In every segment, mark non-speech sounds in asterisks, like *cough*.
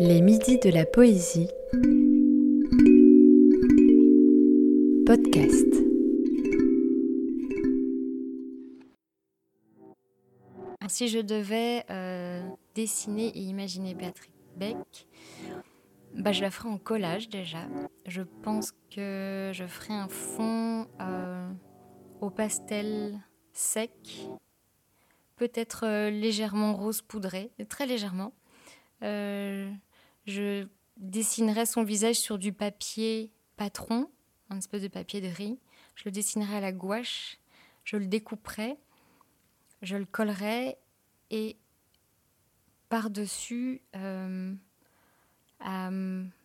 Les midis de la poésie. Podcast. Si je devais euh, dessiner et imaginer Béatrice Beck, bah, je la ferais en collage déjà. Je pense que je ferais un fond euh, au pastel sec, peut-être euh, légèrement rose poudré, très légèrement. Je dessinerais son visage sur du papier patron, un espèce de papier de riz. Je le dessinerais à la gouache, je le découperais, je le collerais et par-dessus, euh,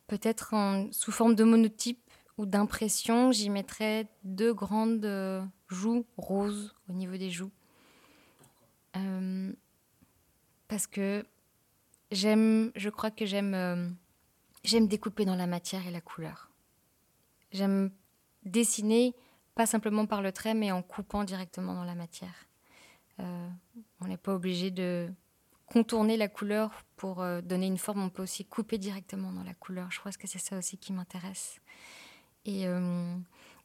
peut-être sous forme de monotype ou d'impression, j'y mettrais deux grandes euh, joues roses au niveau des joues. Euh, parce que j'aime, je crois que j'aime, euh, j'aime découper dans la matière et la couleur. J'aime dessiner, pas simplement par le trait, mais en coupant directement dans la matière. on n'est pas obligé de contourner la couleur pour donner une forme, on peut aussi couper directement dans la couleur. Je crois que c'est ça aussi qui m'intéresse. Et, euh,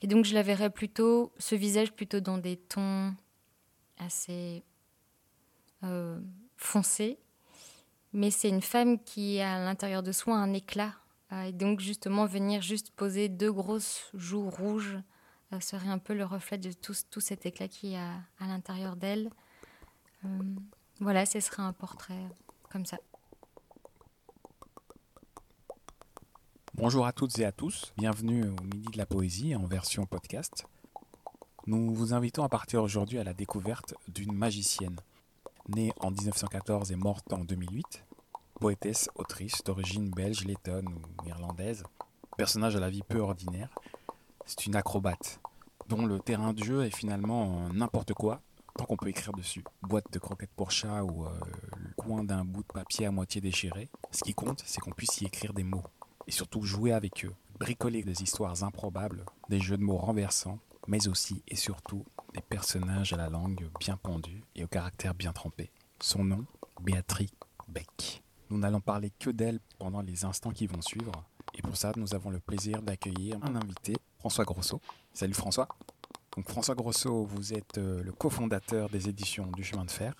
donc je la verrais plutôt, ce visage plutôt dans des tons assez euh, foncés. Mais c'est une femme qui a à l'intérieur de soi un éclat. Euh, et donc justement venir juste poser deux grosses joues rouges serait un peu le reflet de tout, tout cet éclat qui a à l'intérieur d'elle. voilà, ce serait un portrait comme ça. Bonjour à toutes et à tous, bienvenue au Midi de la Poésie en version podcast. Nous vous invitons à partir aujourd'hui à la découverte d'une magicienne. Née en 1914 et morte en 2008, poétesse, autrice d'origine belge, lettonne ou irlandaise, personnage à la vie peu ordinaire, c'est une acrobate dont le terrain de jeu est finalement n'importe quoi tant qu'on peut écrire dessus. Boîte de croquettes pour chat ou euh, le coin d'un bout de papier à moitié déchiré. Ce qui compte, c'est qu'on puisse y écrire des mots et surtout jouer avec eux, bricoler des histoires improbables, des jeux de mots renversants, mais aussi et surtout des personnages à la langue bien pendue et au caractère bien trempé. Son nom, Béatrice Beck. Nous n'allons parler que d'elle pendant les instants qui vont suivre, et pour ça, nous avons le plaisir d'accueillir un invité, François Grosso. Salut François. Donc François Grosso, vous êtes euh, le cofondateur des éditions du chemin de fer,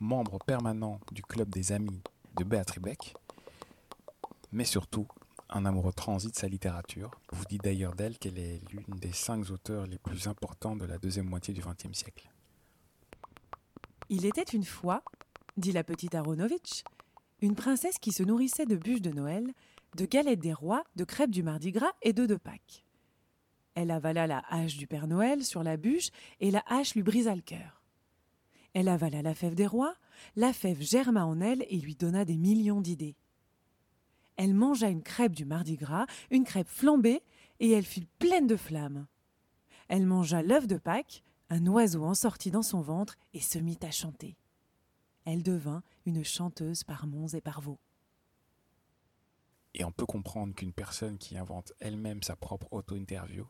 membre permanent du club des amis de Béatrice Beck, mais surtout un amoureux transit de sa littérature. Vous dites d'ailleurs d'elle qu'elle est l'une des cinq auteurs les plus importants de la deuxième moitié du XXe siècle. Il était une fois, dit la petite Aronovitch, une princesse qui se nourrissait de bûches de Noël, de galettes des rois, de crêpes du Mardi Gras et d'œufs de Pâques. Elle avala la hache du Père Noël sur la bûche et la hache lui brisa le cœur. Elle avala la fève des rois, la fève germa en elle et lui donna des millions d'idées elle mangea une crêpe du Mardi Gras, une crêpe flambée, et elle fut pleine de flammes. Elle mangea l'œuf de Pâques, un oiseau en sortit dans son ventre et se mit à chanter. Elle devint une chanteuse par monts et par vaux. Et on peut comprendre qu'une personne qui invente elle-même sa propre auto-interview,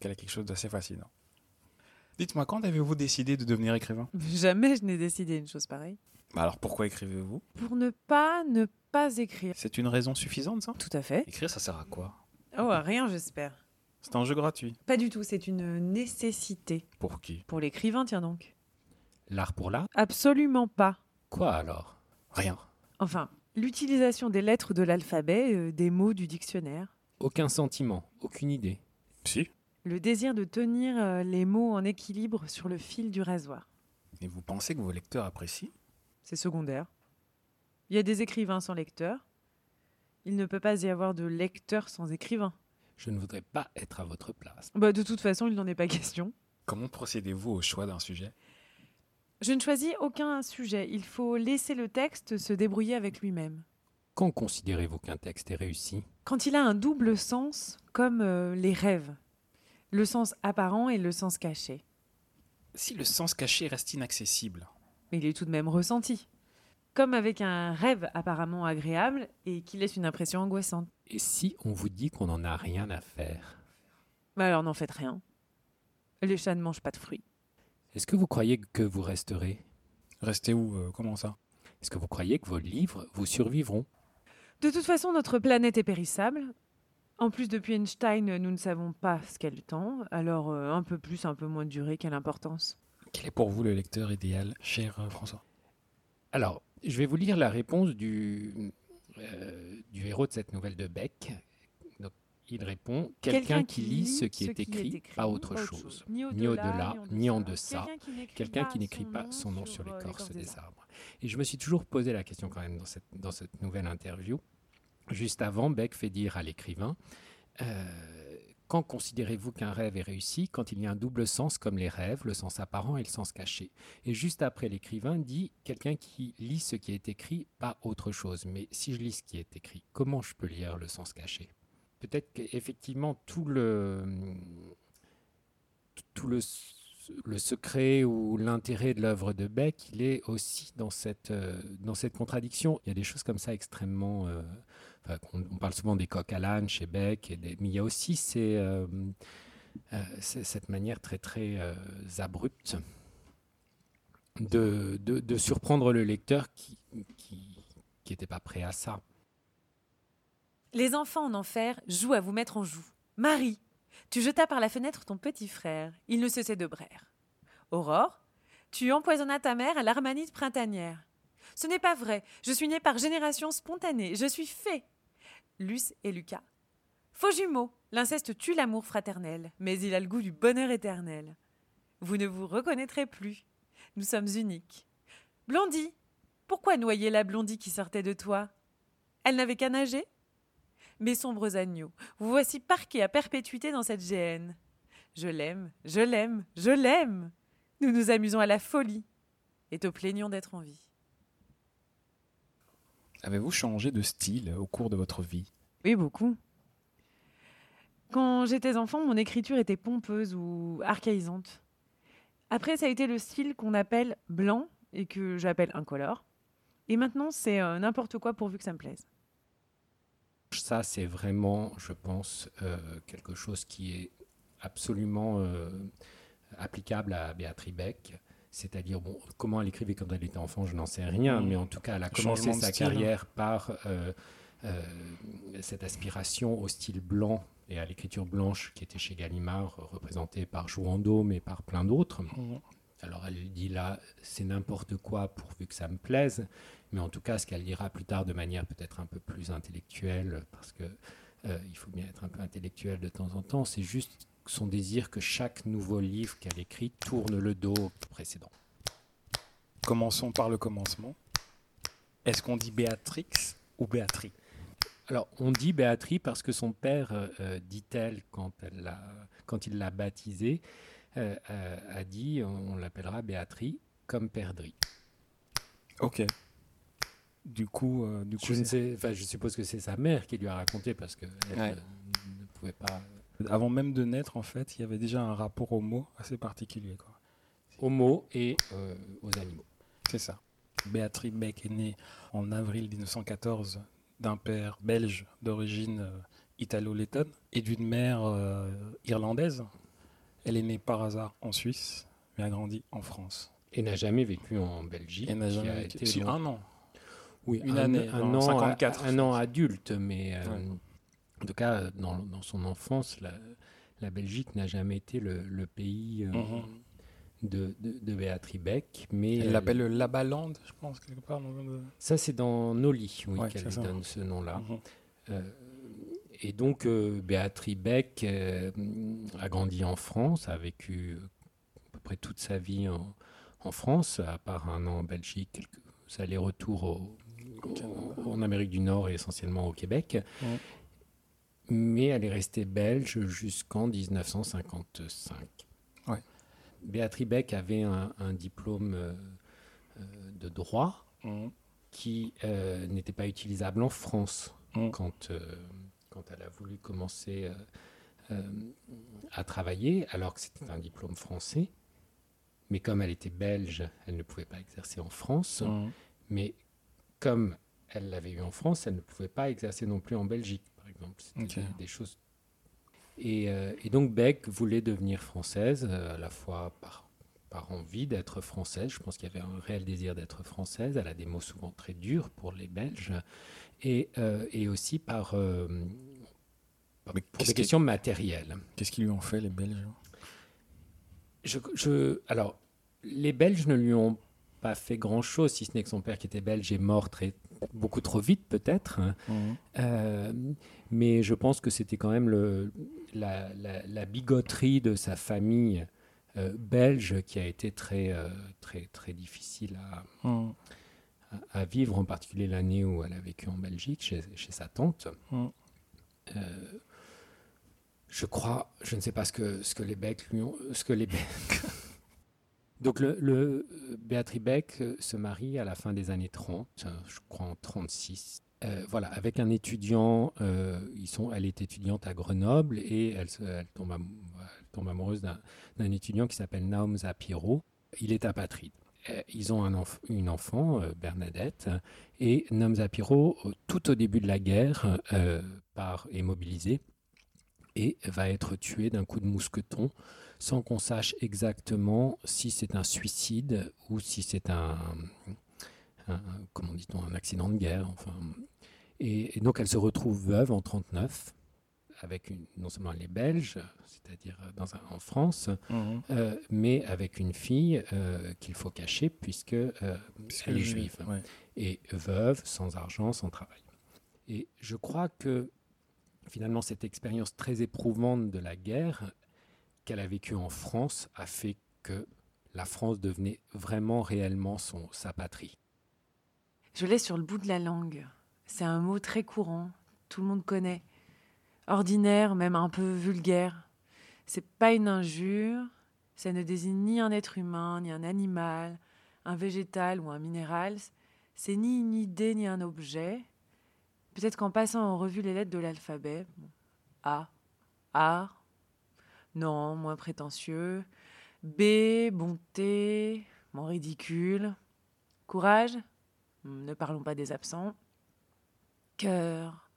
qu'elle a quelque chose d'assez fascinant. Dites-moi, quand avez-vous décidé de devenir écrivain? Jamais je n'ai décidé une chose pareille. Bah alors pourquoi écrivez-vous? Pour ne pas ne pas écrire. C'est une raison suffisante ça? Tout à fait. Écrire ça sert à quoi? Oh, à rien j'espère. C'est un jeu gratuit Pas du tout, c'est une nécessité. Pour qui? Pour l'écrivain, tiens donc. L'art pour l'art? Absolument pas. Quoi alors? Rien. Enfin, l'utilisation des lettres de l'alphabet, euh, des mots du dictionnaire. Aucun sentiment, aucune idée. Si. Le désir de tenir euh, les mots en équilibre sur le fil du rasoir. Et vous pensez que vos lecteurs apprécient? C'est secondaire. Il y a des écrivains sans lecteurs. Il ne peut pas y avoir de lecteur sans écrivain. Je ne voudrais pas être à votre place. Bah, de toute façon, il n'en est pas question. Comment procédez-vous au choix d'un sujet? Je ne choisis aucun sujet. Il faut laisser le texte se débrouiller avec lui-même. Quand considérez-vous qu'un texte est réussi? Quand il a un double sens, comme euh, les rêves. Le sens apparent et le sens caché. Si le sens caché reste inaccessible. Mais il est tout de même ressenti comme avec un rêve apparemment agréable et qui laisse une impression angoissante. Et si on vous dit qu'on n'en a rien à faire? Bah Alors n'en faites rien. Les chats ne mangent pas de fruits. Est-ce que vous croyez que vous resterez? Rester où euh, Comment ça? Est-ce que vous croyez que vos livres vous survivront? De toute façon, notre planète est périssable. En plus, depuis Einstein, nous ne savons pas ce qu'elle tend, alors euh, un peu plus, un peu moins de durée, quelle importance? Quel est pour vous le lecteur idéal, cher euh, François? Alors, je vais vous lire la réponse du, euh, du héros de cette nouvelle de Beck. Donc, il répond Quelqu'un qui lit ce qui est écrit, pas autre chose. Ni au-delà, ni en deçà. Quelqu'un qui n'écrit pas son nom sur l'écorce des arbres. Et je me suis toujours posé la question quand même dans cette, dans cette nouvelle interview. Juste avant, Beck fait dire à l'écrivain euh, Quand considérez-vous qu'un rêve est réussi Quand il y a un double sens comme les rêves, le sens apparent et le sens caché? Et juste après, l'écrivain dit Quelqu'un qui lit ce qui est écrit, pas autre chose. Mais si je lis ce qui est écrit, comment je peux lire le sens caché Peut-être qu'effectivement, tout le, tout le, secret ou l'intérêt de l'œuvre de Beck, il est aussi dans cette, euh, dans cette contradiction. Il y a des choses comme ça extrêmement. euh, on, parle souvent des coques à l'âne chez Beck, et mais il y a aussi euh, euh, cette manière très très euh, abrupte de, de, surprendre le lecteur qui n'était pas prêt à ça. Les enfants en enfer jouent à vous mettre en joue. Marie, tu jetas par la fenêtre ton petit frère. Il ne cessait de braire. Aurore, tu empoisonnas ta mère à l'armanite printanière. Ce n'est pas vrai. Je suis née par génération spontanée. Je suis fée. Luce et Lucas. Faux jumeaux. L'inceste tue l'amour fraternel, mais il a le goût du bonheur éternel. Vous ne vous reconnaîtrez plus. Nous sommes uniques. Blondie, pourquoi noyer la blondie qui sortait de toi? Elle n'avait qu'à nager? Mes sombres agneaux, vous voici parqués à perpétuité dans cette géhenne. Je l'aime, je l'aime, je l'aime. Nous nous amusons à la folie et te plaignons d'être en vie. Avez-vous changé de style au cours de votre vie? Oui, beaucoup. Quand j'étais enfant, mon écriture était pompeuse ou archaïsante. Après, ça a été le style qu'on appelle blanc et que j'appelle incolore. Et maintenant, c'est euh, n'importe quoi pourvu que ça me plaise. Ça, c'est vraiment, je pense, euh, quelque chose qui est absolument euh, applicable à Béatrice Beck. C'est-à-dire, bon, comment elle écrivait quand elle était enfant, je n'en sais rien, Mhm. mais en tout cas, elle a commencé sa style, hein. carrière par euh, euh, cette aspiration au style blanc et à l'écriture blanche qui était chez Gallimard, représentée par Jouando, mais par plein d'autres. Alors elle dit là, c'est n'importe quoi pourvu que ça me plaise, mais en tout cas, ce qu'elle dira plus tard de manière peut-être un peu plus intellectuelle, parce que euh, il faut bien être un peu intellectuel de temps en temps, c'est juste son désir que chaque nouveau livre qu'elle écrit tourne le dos au précédent. Commençons par le commencement. Est-ce qu'on dit Béatrix ou Béatrice Alors, on dit Béatrice parce que son père, euh, euh, dit-elle, quand, elle l'a- quand il l'a baptisée, euh, euh, a dit on l'appellera Béatrice comme perdrie. Ok. Du coup, du coup Je, ne c'est- sais, enfin, je suppose que c'est sa mère qui lui a raconté parce qu'elle Ouais. ne pouvait pas. Avant même de naître, en fait, il y avait déjà un rapport au mot assez particulier. Quoi. aux mots et euh, aux animaux. C'est ça. Béatrice Beck est née en avril 1914 d'un père belge d'origine euh, italo-lettonne et d'une mère euh, irlandaise. Elle est née par hasard en Suisse, mais a grandi en France. Et n'a jamais vécu en Belgique. Elle n'a a jamais été. Si, un an. oui, une un, année, un an, 54, un an adulte, mais euh, Ouais. En tout cas, euh, dans, dans son enfance, la, la Belgique n'a jamais été le, le pays euh, Mhm. de, de, de Béatrice Beck. Mais Elle euh, l'appelle le Labaland, je pense, quelque part. ça, c'est dans Noli oui, Ouais, qu'elle donne ce nom-là. Mhm. Euh, et donc, euh, Béatrice Beck a grandi en France, a vécu à peu près toute sa vie en, en France, à part un an en Belgique, quelques allers-retours au- au- en Amérique du Nord et essentiellement au Québec. Ouais. Mais elle est restée belge jusqu'en 1955. Ouais. Béatrice Beck avait un, un diplôme euh, euh, de droit Mhm. qui euh, n'était pas utilisable en France Mm. quand, euh, quand elle a voulu commencer à travailler, alors que c'était un diplôme français. Mais comme elle était belge, elle ne pouvait pas exercer en France. Mhm. Mais comme elle l'avait eu en France, elle ne pouvait pas exercer non plus en Belgique, exemple. Des, des choses. Et, euh, et donc Beck voulait devenir française, euh, à la fois par, par envie d'être française. Je pense qu'il y avait un réel désir d'être française. Elle a des mots souvent très durs pour les Belges. Et, et aussi par, pour des questions matérielles. Qu'est-ce qu'ils lui ont fait, les Belges? Je, je, Alors, les Belges ne lui ont pas fait grand-chose, si ce n'est que son père qui était belge est mort très, beaucoup trop vite peut-être. Mhm. Euh, mais je pense que c'était quand même le, la, la, bigoterie de sa famille euh, belge qui a été très, euh, très, très difficile mhm. à, à, vivre, en particulier l'année où elle a vécu en Belgique chez, chez sa tante. Mhm. je crois, je ne sais pas ce que, ce que les Becs lui ont, ce que les Becs Donc le, le Béatrice Beck euh, se marie à la fin des années 30, euh, je crois en 36. Euh, voilà, avec un étudiant, ils sont, elle est étudiante à Grenoble et elle, tombe, amoureuse d'un étudiant qui s'appelle Naum Zapiro. Il est apatride. Ils ont un une enfant, Bernadette, et Naum Zapiro, tout au début de la guerre, part, est mobilisé et va être tué d'un coup de mousqueton sans qu'on sache exactement si c'est un suicide ou si c'est un, comment dit-on, un accident de guerre. Enfin, et, donc elle se retrouve veuve en 39 avec une, non seulement elle est belge, c'est-à-dire dans en France, mhm. euh, mais avec une fille euh, qu'il faut cacher puisque euh, elle est juive et veuve, sans argent, sans travail. Et je crois que finalement cette expérience très éprouvante de la guerre, qu'elle a vécu en France a fait que la France devenait vraiment réellement son, sa patrie. Je l'ai sur le bout de la langue. C'est un mot très courant, tout le monde connaît. Ordinaire, même un peu vulgaire. C'est pas une injure, ça ne désigne ni un être humain, ni un animal, un végétal ou un minéral. C'est ni une idée, ni un objet. Peut-être qu'en passant en revue les lettres de l'alphabet, A, A, non, moins prétentieux. B, bonté, moins ridicule. Courage, hmm, ne parlons pas des absents. Cœur,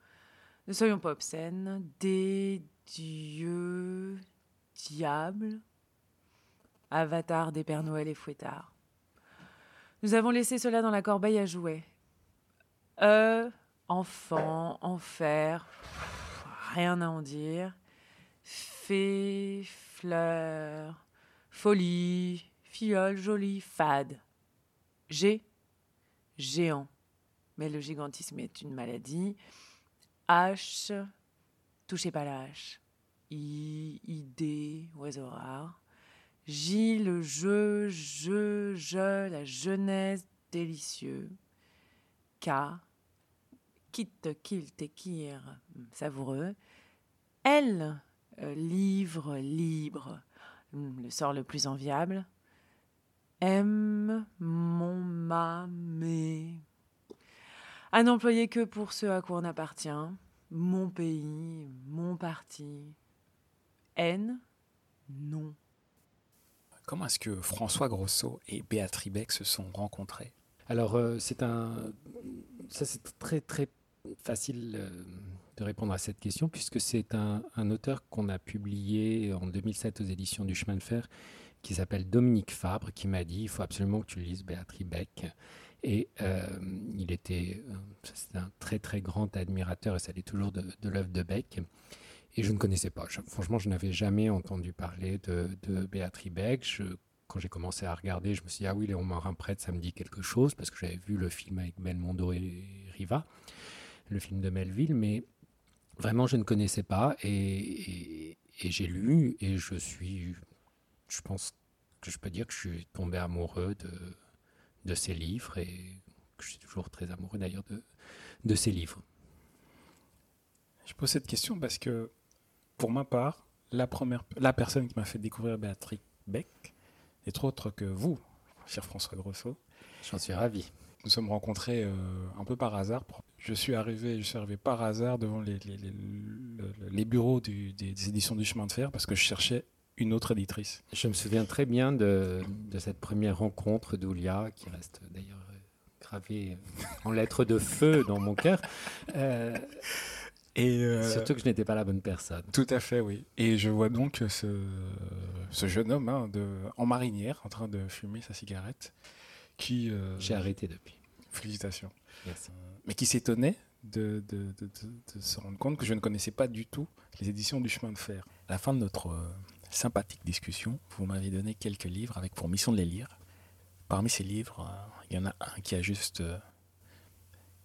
ne soyons pas obscènes. D, Dieu, diable. Avatar des Pères Noël et fouettards. Nous avons laissé cela dans la corbeille à jouets. E, enfant, enfer, rien à en dire fée, fleur, folie, fiole, jolie, fade. G, géant. Mais le gigantisme est une maladie. H, touchez pas la hache. I, idée, oiseau rare. J, le jeu, je, je, la jeunesse, délicieux. K, quitte, kilt, kir, savoureux. L, livre, libre, hmm, le sort le plus enviable. M, mon, ma, mes. À n'employer que pour ce à quoi on appartient. Mon pays, mon parti. N, non. Comment est-ce que François Grosso et Béatrice Beck se sont rencontrés? Alors, euh, c'est un. Ça, c'est très, très facile. Euh, de répondre à cette question, puisque c'est un, auteur qu'on a publié en 2007 aux éditions du Chemin de Fer, qui s'appelle Dominique Fabre, qui m'a dit il faut absolument que tu lises Béatrice Beck. Et euh, il était c'est un très très grand admirateur, et ça l'est toujours, de, l'œuvre de Beck. Et je ne connaissais pas. franchement, je n'avais jamais entendu parler de, de Béatrice Beck. Quand j'ai commencé à regarder, je me suis dit, ah oui, Léon Marin prêtre, ça me dit quelque chose, parce que j'avais vu le film avec Belmondo et Riva, le film de Melville, mais Vraiment, je ne connaissais pas et, j'ai lu et je suis, je pense que je peux dire que je suis tombé amoureux de, de ces livres et que je suis toujours très amoureux d'ailleurs de, de ces livres. Je pose cette question parce que, pour ma part, la, première, la personne qui m'a fait découvrir Béatrice Beck est autre que vous, cher François Grosso. J'en suis ravi. Nous sommes rencontrés euh, un peu par hasard. Je suis arrivé, je suis arrivé par hasard devant les, les, bureaux des, éditions du chemin de fer parce que je cherchais une autre éditrice. Je me souviens très bien de, de cette première rencontre d'Oulia, qui reste d'ailleurs gravée en lettres de feu dans mon cœur. Euh, Et Surtout que je n'étais pas la bonne personne. Tout à fait, oui. Et je vois donc ce, ce jeune homme hein, de, en marinière en train de fumer sa cigarette. qui J'ai arrêté depuis. Félicitations. Merci. mais qui s'étonnait de, de, de, de, se rendre compte que je ne connaissais pas du tout les éditions du chemin de fer. À la fin de notre sympathique discussion, vous m'avez donné quelques livres avec pour mission de les lire. Parmi ces livres, euh, il y en a un qui a juste euh,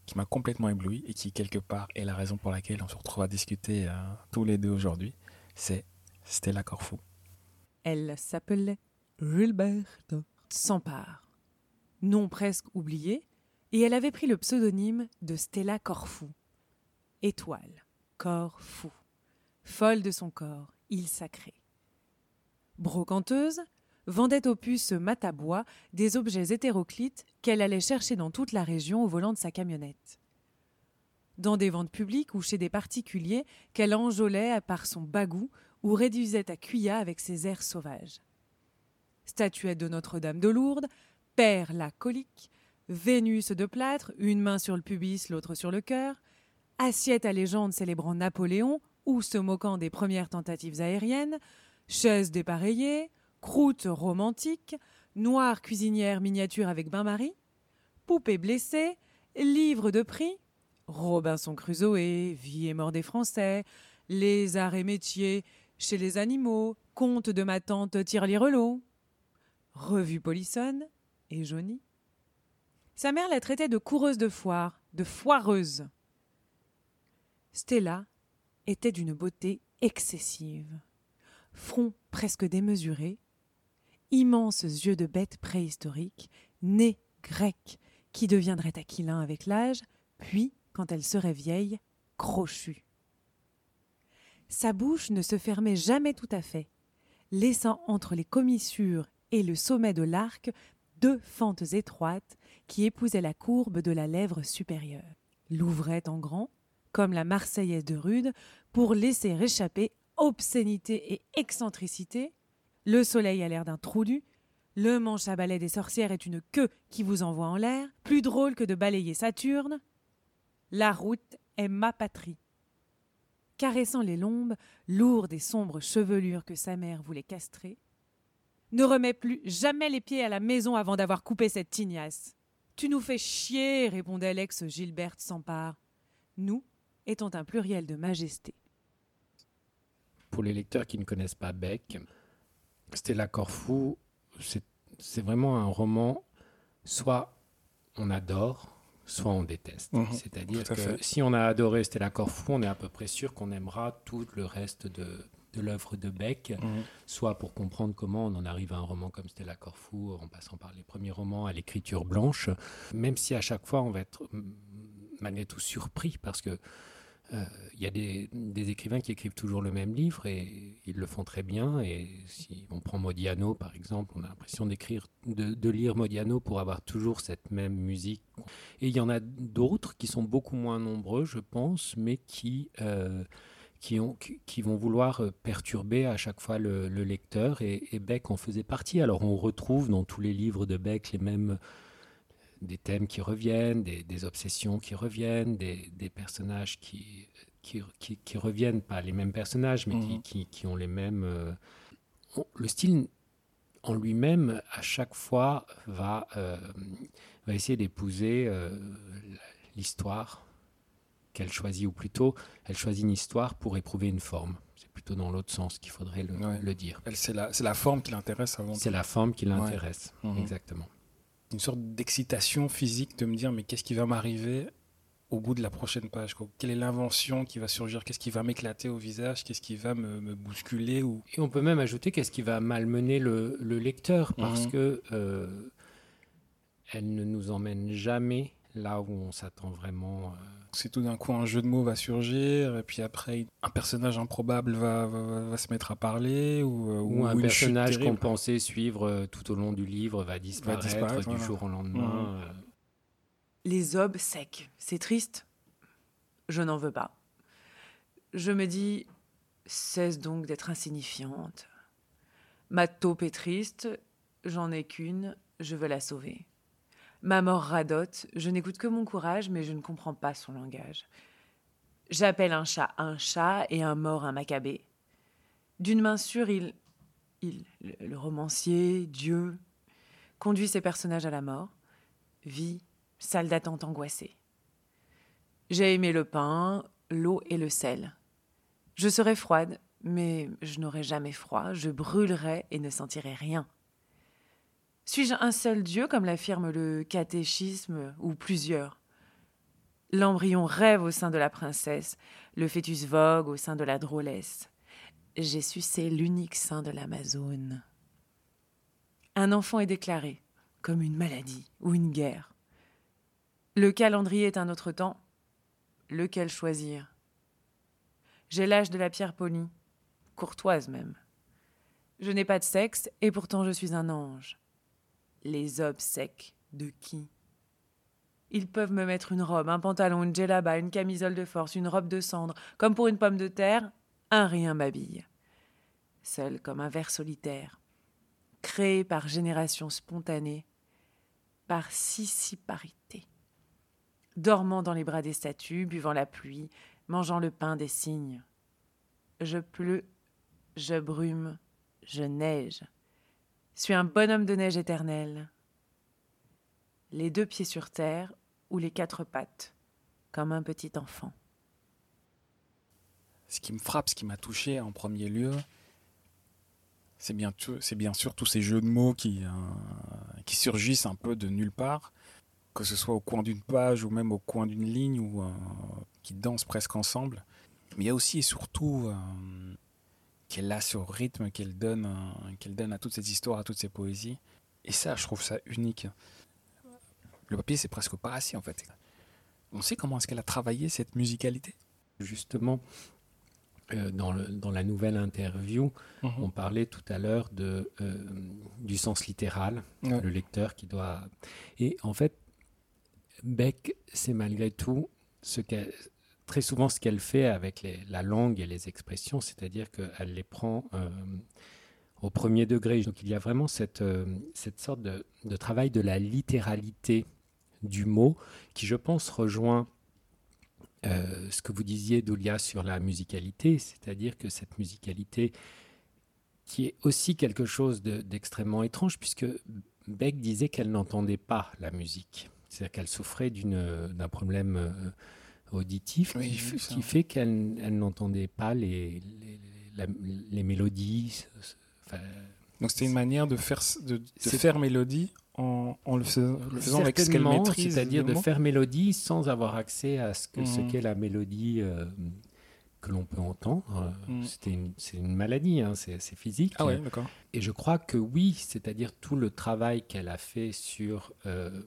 qui m'a complètement ébloui et qui quelque part est la raison pour laquelle on se retrouve à discuter euh, tous les deux aujourd'hui. C'est Stella Corfou. Elle s'appelait Gilberte Sampard, nom presque oublié, et elle avait pris le pseudonyme de Stella Corfou. Étoile, corps fou. Folle de son corps, il sacré. Brocanteuse, vendait aux puces matabois des objets hétéroclites qu'elle allait chercher dans toute la région au volant de sa camionnette. Dans des ventes publiques ou chez des particuliers qu'elle enjolait par son bagou ou réduisait à cuilla avec ses airs sauvages. Statuette de Notre-Dame de Lourdes, Père la colique, Vénus de plâtre, une main sur le pubis, l'autre sur le cœur, assiette à légende célébrant Napoléon ou se moquant des premières tentatives aériennes, Chaise dépareillée, croûte romantique, noire cuisinière miniature avec bain-marie, poupée blessée, livre de prix, Robinson Crusoe, Vie et mort des Français, Les arts et métiers chez les animaux, Conte de ma tante Tire-les-Relots, Revue Polissonne et Johnny. Sa mère la traitait de coureuse de foire, de foireuse. Stella était d'une beauté excessive front presque démesuré, immenses yeux de bête préhistorique, nez grec qui deviendrait aquilin avec l'âge, puis, quand elle serait vieille, crochu. Sa bouche ne se fermait jamais tout à fait, laissant entre les commissures et le sommet de l'arc deux fentes étroites qui épousaient la courbe de la lèvre supérieure. L'ouvrait en grand, comme la Marseillaise de Rude, pour laisser échapper obscénité et excentricité. Le soleil a l'air d'un trou du. Le manche à balai des sorcières est une queue qui vous envoie en l'air, plus drôle que de balayer Saturne. La route est ma patrie. Caressant les lombes, lourdes et sombres chevelures que sa mère voulait castrer. Ne remets plus jamais les pieds à la maison avant d'avoir coupé cette tignasse. Tu nous fais chier, répondait l'ex Gilberte Sampard. Nous étant un pluriel de majesté pour les lecteurs qui ne connaissent pas Beck, Stella Corfou, c'est vraiment un roman, soit on adore, soit on déteste. Mhm. C'est-à-dire que si on a adoré Stella Corfou, on est à peu près sûr qu'on aimera tout le reste de, de l'œuvre de Beck, mhm. soit pour comprendre comment on en arrive à un roman comme Stella Corfou, en passant par les premiers romans à l'écriture blanche, même si à chaque fois on va être malgré tout surpris parce que il euh, y a des, écrivains qui écrivent toujours le même livre et ils le font très bien. Et si on prend Modiano, par exemple, on a l'impression d'écrire, de, lire Modiano pour avoir toujours cette même musique. Et il y en a d'autres qui sont beaucoup moins nombreux, je pense, mais qui, euh, qui, ont, qui, vont vouloir perturber à chaque fois le, lecteur. Et, et, Beck en faisait partie. Alors on retrouve dans tous les livres de Beck les mêmes des thèmes qui reviennent, des, obsessions qui reviennent, des, personnages qui qui, reviennent, pas les mêmes personnages, mais qui, mhm. ont les mêmes... Euh, le style en lui-même, à chaque fois, va, euh, va essayer d'épouser euh, l'histoire qu'elle choisit, ou plutôt, elle choisit une histoire pour éprouver une forme. C'est plutôt dans l'autre sens qu'il faudrait le, dire. C'est la, la, forme qui l'intéresse avant C'est la forme qui l'intéresse, mhm. exactement une sorte d'excitation physique de me dire mais qu'est-ce qui va m'arriver au bout de la prochaine page Quelle est l'invention qui va surgir? Qu'est-ce qui va m'éclater au visage? Qu'est-ce qui va me, bousculer ou... Et on peut même ajouter qu'est-ce qui va malmener le, lecteur? Parce mhm. que euh, elle ne nous emmène jamais là où on s'attend vraiment. Euh, c'est tout d'un coup un jeu de mots va surgir, et puis après un personnage improbable va, va, se mettre à parler, ou, euh, ou, un personnage qu'on pensait suivre euh, tout au long du livre va disparaître, du jour au lendemain. Mhm. Les obes secs, c'est triste? Je n'en veux pas. Je me dis, cesse donc d'être insignifiante. Ma taupe est triste, j'en ai qu'une, je veux la sauver. Ma mort radote, je n'écoute que mon courage, mais je ne comprends pas son langage. J'appelle un chat un chat et un mort un macabé. D'une main sûre, il, il, le romancier, Dieu, conduit ses personnages à la mort, vie, salle d'attente angoissée. J'ai aimé le pain, l'eau et le sel. Je serais froide, mais je n'aurais jamais froid, je brûlerais et ne sentirais rien. Suis-je un seul Dieu, comme l'affirme le catéchisme, ou plusieurs? L'embryon rêve au sein de la princesse, le fœtus vogue au sein de la drôlesse. J'ai sucé l'unique sein de l'Amazone. Un enfant est déclaré, comme une maladie ou une guerre. Le calendrier est un autre temps. Lequel choisir? J'ai l'âge de la pierre polie, courtoise même. Je n'ai pas de sexe et pourtant je suis un ange. Les obsèques de qui? Ils peuvent me mettre une robe, un pantalon, une djellaba, une camisole de force, une robe de cendre, comme pour une pomme de terre, un rien m'habille. Seul comme un ver solitaire, créé par génération spontanée, par sissiparité. Dormant dans les bras des statues, buvant la pluie, mangeant le pain des cygnes. Je pleus, je brume, je neige. Suis un bonhomme de neige éternelle. Les deux pieds sur terre ou les quatre pattes, comme un petit enfant. Ce qui me frappe, ce qui m'a touché en premier lieu, c'est bien, sûr tous ces jeux de mots qui, euh, qui surgissent un peu de nulle part, que ce soit au coin d'une page ou même au coin d'une ligne, ou euh, qui dansent presque ensemble. Mais il y a aussi et surtout euh, qu'elle a ce rythme qu'elle donne, qu'elle donne à toutes ces histoires, à toutes ces poésies. Et ça, je trouve ça unique. Le papier, c'est presque pas assez en fait. On sait comment est-ce qu'elle a travaillé cette musicalité Justement, euh, dans, le, dans, la nouvelle interview, mhm. on parlait tout à l'heure de, euh, du sens littéral, le lecteur qui doit... Et en fait, Beck, c'est malgré tout ce très souvent ce qu'elle fait avec la langue et les expressions, c'est-à-dire qu'elle les prend euh, au premier degré. Donc il y a vraiment cette, cette sorte de, de, travail de la littéralité du mot qui, je pense, rejoint euh, ce que vous disiez, Dolia, sur la musicalité, c'est-à-dire que cette musicalité qui est aussi quelque chose d'extrêmement étrange, puisque Beck disait qu'elle n'entendait pas la musique. C'est-à-dire qu'elle souffrait d'un problème auditif qui, fait qu'elle n'entendait pas les, les, mélodies. Donc c'était une manière de faire, de, de faire mélodie en, le, faisant, avec ce qu'elle maîtrise. C'est-à-dire de faire mélodie sans avoir accès à ce qu'est mhm. qu'est la mélodie euh, que l'on peut entendre. Mhm. C'est une, maladie, hein, c'est physique. Ah ouais, d'accord. Et je crois que oui, c'est-à-dire tout le travail qu'elle a fait sur, euh,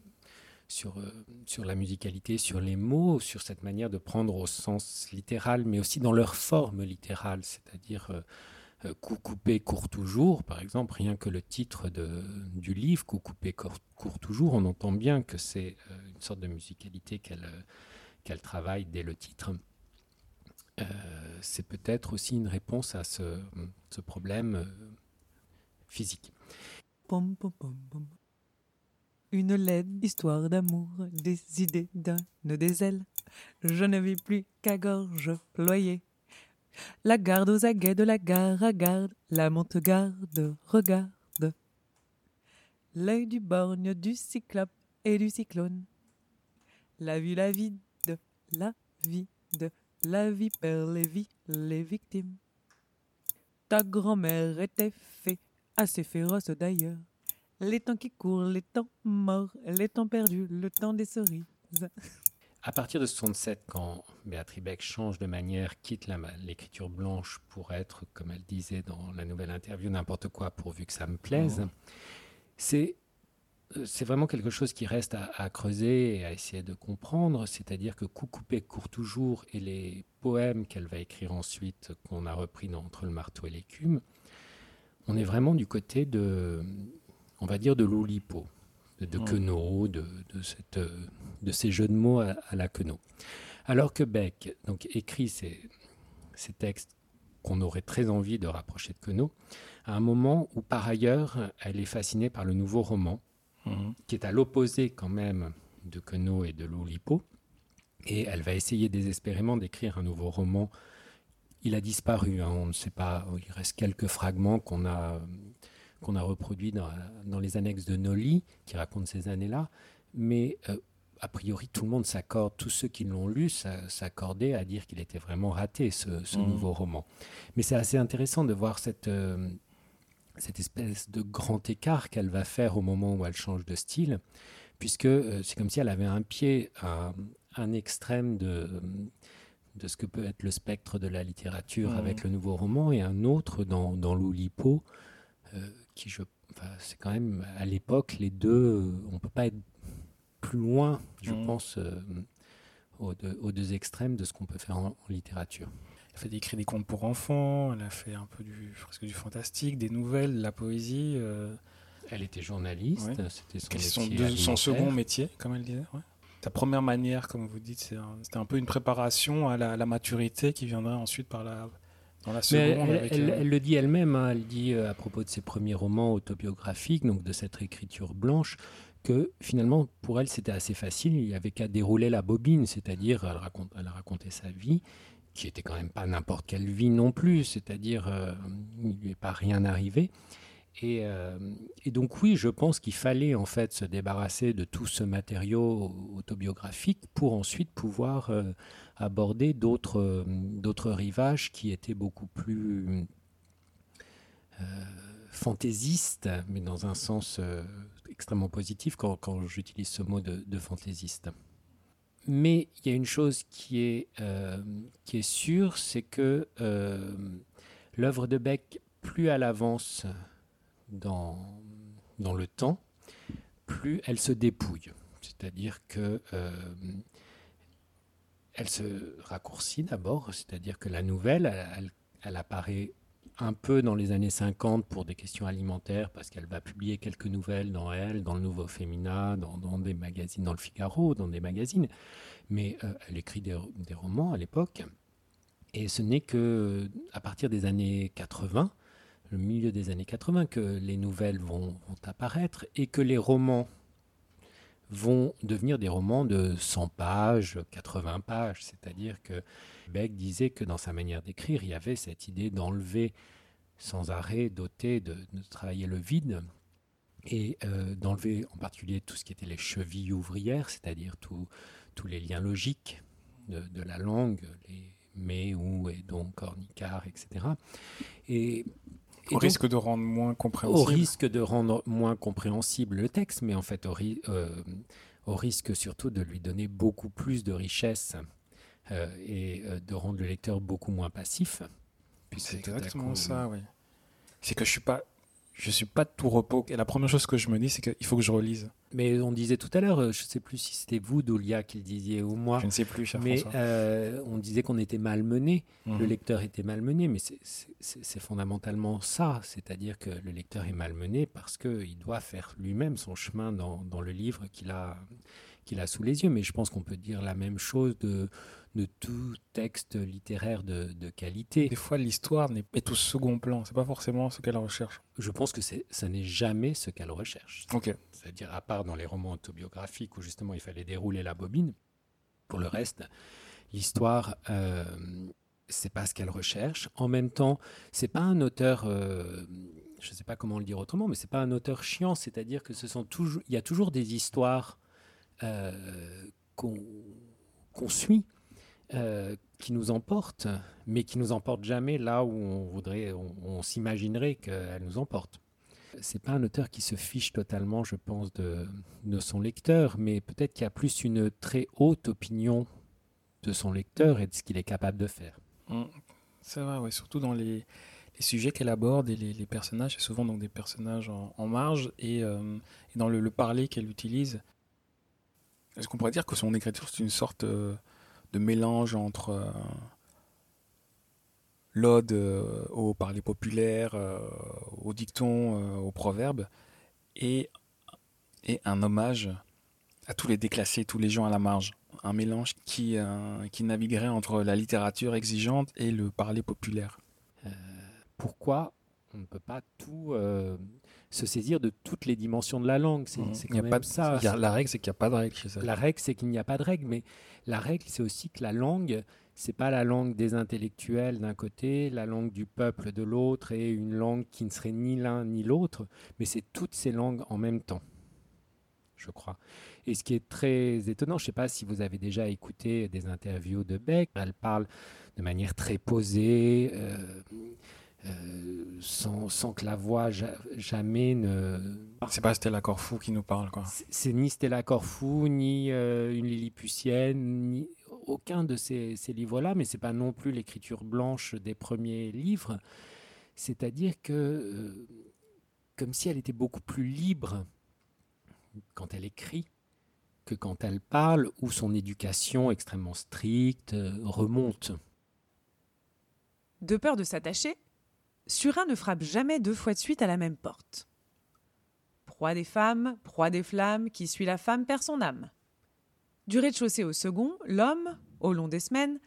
sur, euh, sur la musicalité, sur les mots, sur cette manière de prendre au sens littéral, mais aussi dans leur forme littérale, c'est-à-dire euh, coup coupé court toujours, par exemple, rien que le titre de, du livre, coup coupé court, toujours, on entend bien que c'est euh, une sorte de musicalité qu'elle euh, qu'elle travaille dès le titre. c'est peut-être aussi une réponse à ce, ce problème physique. Une laide histoire d'amour, des idées d'un des ailes. Je ne vis plus qu'à gorge ployée la garde aux aguets de la gare à garde, la monte garde, regarde. L'œil du borgne, du cyclope et du cyclone. La vue, la vide, la vie de la vipère, les vies, les victimes. Ta grand-mère était fait, assez féroce d'ailleurs. Les temps qui courent, les temps morts, les temps perdus, le temps des cerises. À partir de 67, quand Béatrice Beck change de manière, quitte l'écriture blanche pour être, comme elle disait dans la nouvelle interview, n'importe quoi pourvu que ça me plaise, oh. c'est c'est vraiment quelque chose qui reste à, creuser et à essayer de comprendre, c'est-à-dire que Coup coupé court toujours et les poèmes qu'elle va écrire ensuite, qu'on a repris dans Entre le marteau et l'écume, on est vraiment du côté de, on va dire, de l'Oulipo de, de Queneau, de, cette, de, ces jeux de mots à, la Queneau. Alors que Beck donc, écrit ces, ces textes qu'on aurait très envie de rapprocher de Queneau, à un moment où par ailleurs elle est fascinée par le nouveau roman, mhm. qui est à l'opposé quand même de Queneau et de Loulipo, Et elle va essayer désespérément d'écrire un nouveau roman. Il a disparu, hein, on ne sait pas, il reste quelques fragments qu'on a, qu'on a reproduits dans, dans, les annexes de Nolly, qui racontent ces années-là. Mais euh, a priori, tout le monde s'accorde, tous ceux qui l'ont lu s'accordaient à dire qu'il était vraiment raté, ce, mmh. nouveau roman. Mais c'est assez intéressant de voir cette, euh, cette espèce de grand écart qu'elle va faire au moment où elle change de style, puisque euh, c'est comme si elle avait un pied à un extrême de, de ce que peut être le spectre de la littérature mmh. avec le nouveau roman et un autre dans, dans l'Oulipo, euh, qui je c'est quand même à l'époque les deux on ne peut pas être plus loin, je mmh. pense, euh, aux, deux, extrêmes de ce qu'on peut faire en, littérature. Elle a fait écrire des contes pour enfants, elle a fait un peu du, presque du fantastique, des nouvelles, la poésie. Euh. Elle était journaliste, c'était son, son, second métier, comme elle disait. Sa première manière, comme vous dites, c'était un, peu une préparation à la, maturité qui viendrait ensuite par la, dans la seconde. Elle, elle, le dit elle-même, hein, elle dit euh, à propos de ses premiers romans autobiographiques, donc de cette écriture blanche, que finalement, pour elle, c'était assez facile. Il n'y avait qu'à dérouler la bobine, c'est-à-dire, elle, raconte, elle sa vie, qui était quand même pas n'importe quelle vie non plus, c'est-à-dire, euh, il ne lui est pas rien arrivé. Et, euh, et, donc oui, je pense qu'il fallait en fait se débarrasser de tout ce matériau autobiographique pour ensuite pouvoir euh, aborder d'autres d'autres rivages qui étaient beaucoup plus fantaisistes, mais dans un sens extrêmement positif quand, j'utilise ce mot de, fantaisiste. Mais il y a une chose qui est, euh, qui est sûre, c'est que euh, l'œuvre de Beck, plus elle avance dans, le temps, plus elle se dépouille. C'est-à-dire que euh, elle se raccourcit d'abord, c'est-à-dire que la nouvelle, elle, apparaît un peu dans les années 50 pour des questions alimentaires, parce qu'elle va publier quelques nouvelles dans Elle, dans le Nouveau Féminin, dans, des magazines, dans le Figaro, dans des magazines. Mais euh, elle écrit des, romans à l'époque. Et ce n'est que à partir des années 80, le milieu des années 80, que les nouvelles vont apparaître et que les romans vont devenir des romans de 100 pages, 80 pages. C'est-à-dire que Beck disait que dans sa manière d'écrire, il y avait cette idée d'enlever sans arrêt, doté de, travailler le vide et euh, d'enlever en particulier tout ce qui était les chevilles ouvrières, c'est-à-dire tous les liens logiques de, la langue, les mais, ou, et donc, cornicar, etc. Et, au risque de rendre moins compréhensible. Au risque de rendre moins compréhensible le texte, mais en fait au, euh, au risque surtout de lui donner beaucoup plus de richesse euh, et euh, de rendre le lecteur beaucoup moins passif. C'est exactement ça, oui. C'est que je suis pas, je suis pas de tout repos. Et la première chose que je me dis, c'est qu'il faut que je relise. Mais on disait tout à l'heure, euh, je ne sais plus si c'était vous, Dolia, qui le disiez, ou moi. Je ne sais plus, cher Mais on disait qu'on était malmené, le mhm. lecteur était malmené, mais c'est fondamentalement ça. C'est-à-dire que le lecteur est malmené parce qu'il doit faire lui-même son chemin dans, dans le livre qu'il a, qu'il a sous les yeux. Mais je pense qu'on peut dire la même chose de, de tout texte littéraire de, qualité. Des fois, l'histoire est au second plan. C'est pas forcément ce qu'elle recherche. Je pense que ça n'est jamais ce qu'elle recherche. Ok. C'est-à-dire, à part dans les romans autobiographiques où justement il fallait dérouler la bobine, pour le reste, l'histoire, euh, c'est pas ce qu'elle recherche. En même temps, c'est pas un auteur. Euh, je ne sais pas comment le dire autrement, mais c'est pas un auteur chiant. C'est-à-dire que ce sont toujours, il y a toujours des histoires euh, qu'on suit euh, qui nous emporte, mais qui nous emporte jamais là où on voudrait, on, s'imaginerait qu'elle nous emporte. C'est pas un auteur qui se fiche totalement, je pense, de, de son lecteur, mais peut-être qu'il y a plus une très haute opinion de son lecteur et de ce qu'il est capable de faire. Mmh. Ça va, ouais, surtout dans les, les sujets qu'elle aborde et les, personnages, c'est souvent donc des personnages en, marge et, euh, dans le, le parler qu'elle utilise. Est-ce qu'on pourrait dire que son écriture c'est une sorte euh, de mélange entre euh, l'ode euh, au parler populaire, euh, au dicton, au proverbe, et, et un hommage à tous les déclassés, tous les gens à la marge. Un mélange qui, qui naviguerait entre la littérature exigeante et le parler populaire. pourquoi on ne peut pas tout se saisir de toutes les dimensions de la langue? C'est, mmh. quand pas de, ça. la règle, c'est qu'il n'y a pas de règle chez ça. La règle, c'est qu'il n'y a pas de règle, mais la règle, c'est aussi que la langue, c'est pas la langue des intellectuels d'un côté, la langue du peuple de l'autre, et une langue qui ne serait ni l'un ni l'autre, mais c'est toutes ces langues en même temps, je crois. Et ce qui est très étonnant, je ne sais pas si vous avez déjà écouté des interviews de Beck, elle parle de manière très posée. Euh, euh, sans, que la voix jamais ne. C'est pas Stella Corfou qui nous parle, quoi. C'est ni Stella Corfou, ni euh, une Lilliputienne, ni aucun de ces, livres-là, mais c'est pas non plus l'écriture blanche des premiers livres. C'est-à-dire que, euh, comme si elle était beaucoup plus libre quand elle écrit que quand elle parle, où son éducation extrêmement stricte remonte. De peur de s'attacher, Surin ne frappe jamais deux fois de suite à la même porte. Proie des femmes, proie des flammes, qui suit la femme perd son âme. Du rez-de-chaussée au second, l'homme, au long des semaines,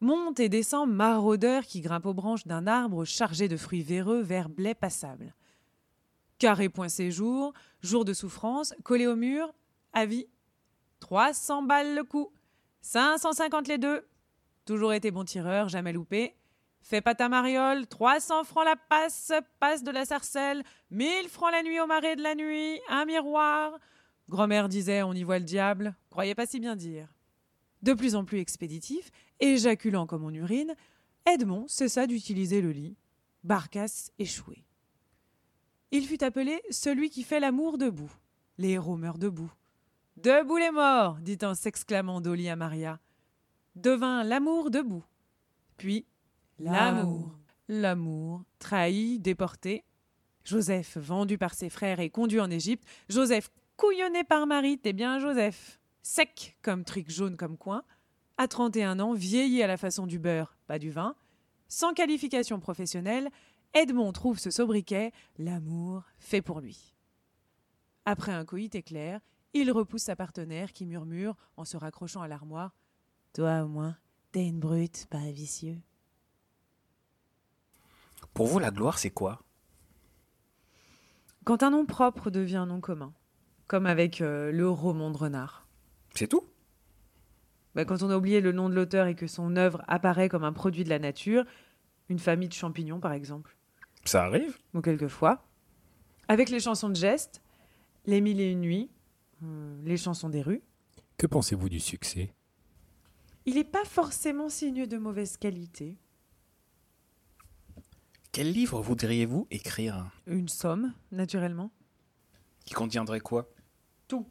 monte et descend maraudeur qui grimpe aux branches d'un arbre chargé de fruits véreux vers blé passable. Carré point séjour, jour de souffrance, collé au mur, avis. 300 balles le coup, 550 les deux. Toujours été bon tireur, jamais loupé. Fais pas ta mariole, 300 francs la passe, passe de la sarcelle, 1000 francs la nuit au marais de la nuit, un miroir. Grand-mère disait on y voit le diable, croyez pas si bien dire. De plus en plus expéditif, éjaculant comme on urine, Edmond cessa d'utiliser le lit. Barcasse échoué. Il fut appelé celui qui fait l'amour debout. Les héros meurent debout. Debout les morts, dit en s'exclamant Dolly à Maria. Devint l'amour debout. Puis L'amour. L'amour. Trahi, déporté. Joseph, vendu par ses frères et conduit en Égypte. Joseph, couillonné par Marie, t'es bien Joseph. Sec comme trique jaune comme coin. À 31 ans, vieilli à la façon du beurre, pas du vin. Sans qualification professionnelle, Edmond trouve ce sobriquet L'amour fait pour lui. Après un coït éclair, il repousse sa partenaire qui murmure en se raccrochant à l'armoire Toi au moins, t'es une brute, pas vicieux. Pour vous, la gloire, c'est quoi? Quand un nom propre devient un nom commun, comme avec euh, le roman de renard. C'est tout? Bah, Quand on a oublié le nom de l'auteur et que son œuvre apparaît comme un produit de la nature, une famille de champignons par exemple. Ça arrive? Ou quelquefois. Avec les chansons de geste, Les Mille et Une Nuits, euh, les chansons des rues. Que pensez-vous du succès? Il n'est pas forcément signe de mauvaise qualité. Quel livre voudriez-vous écrire Une somme, naturellement. Qui contiendrait quoi? Tout.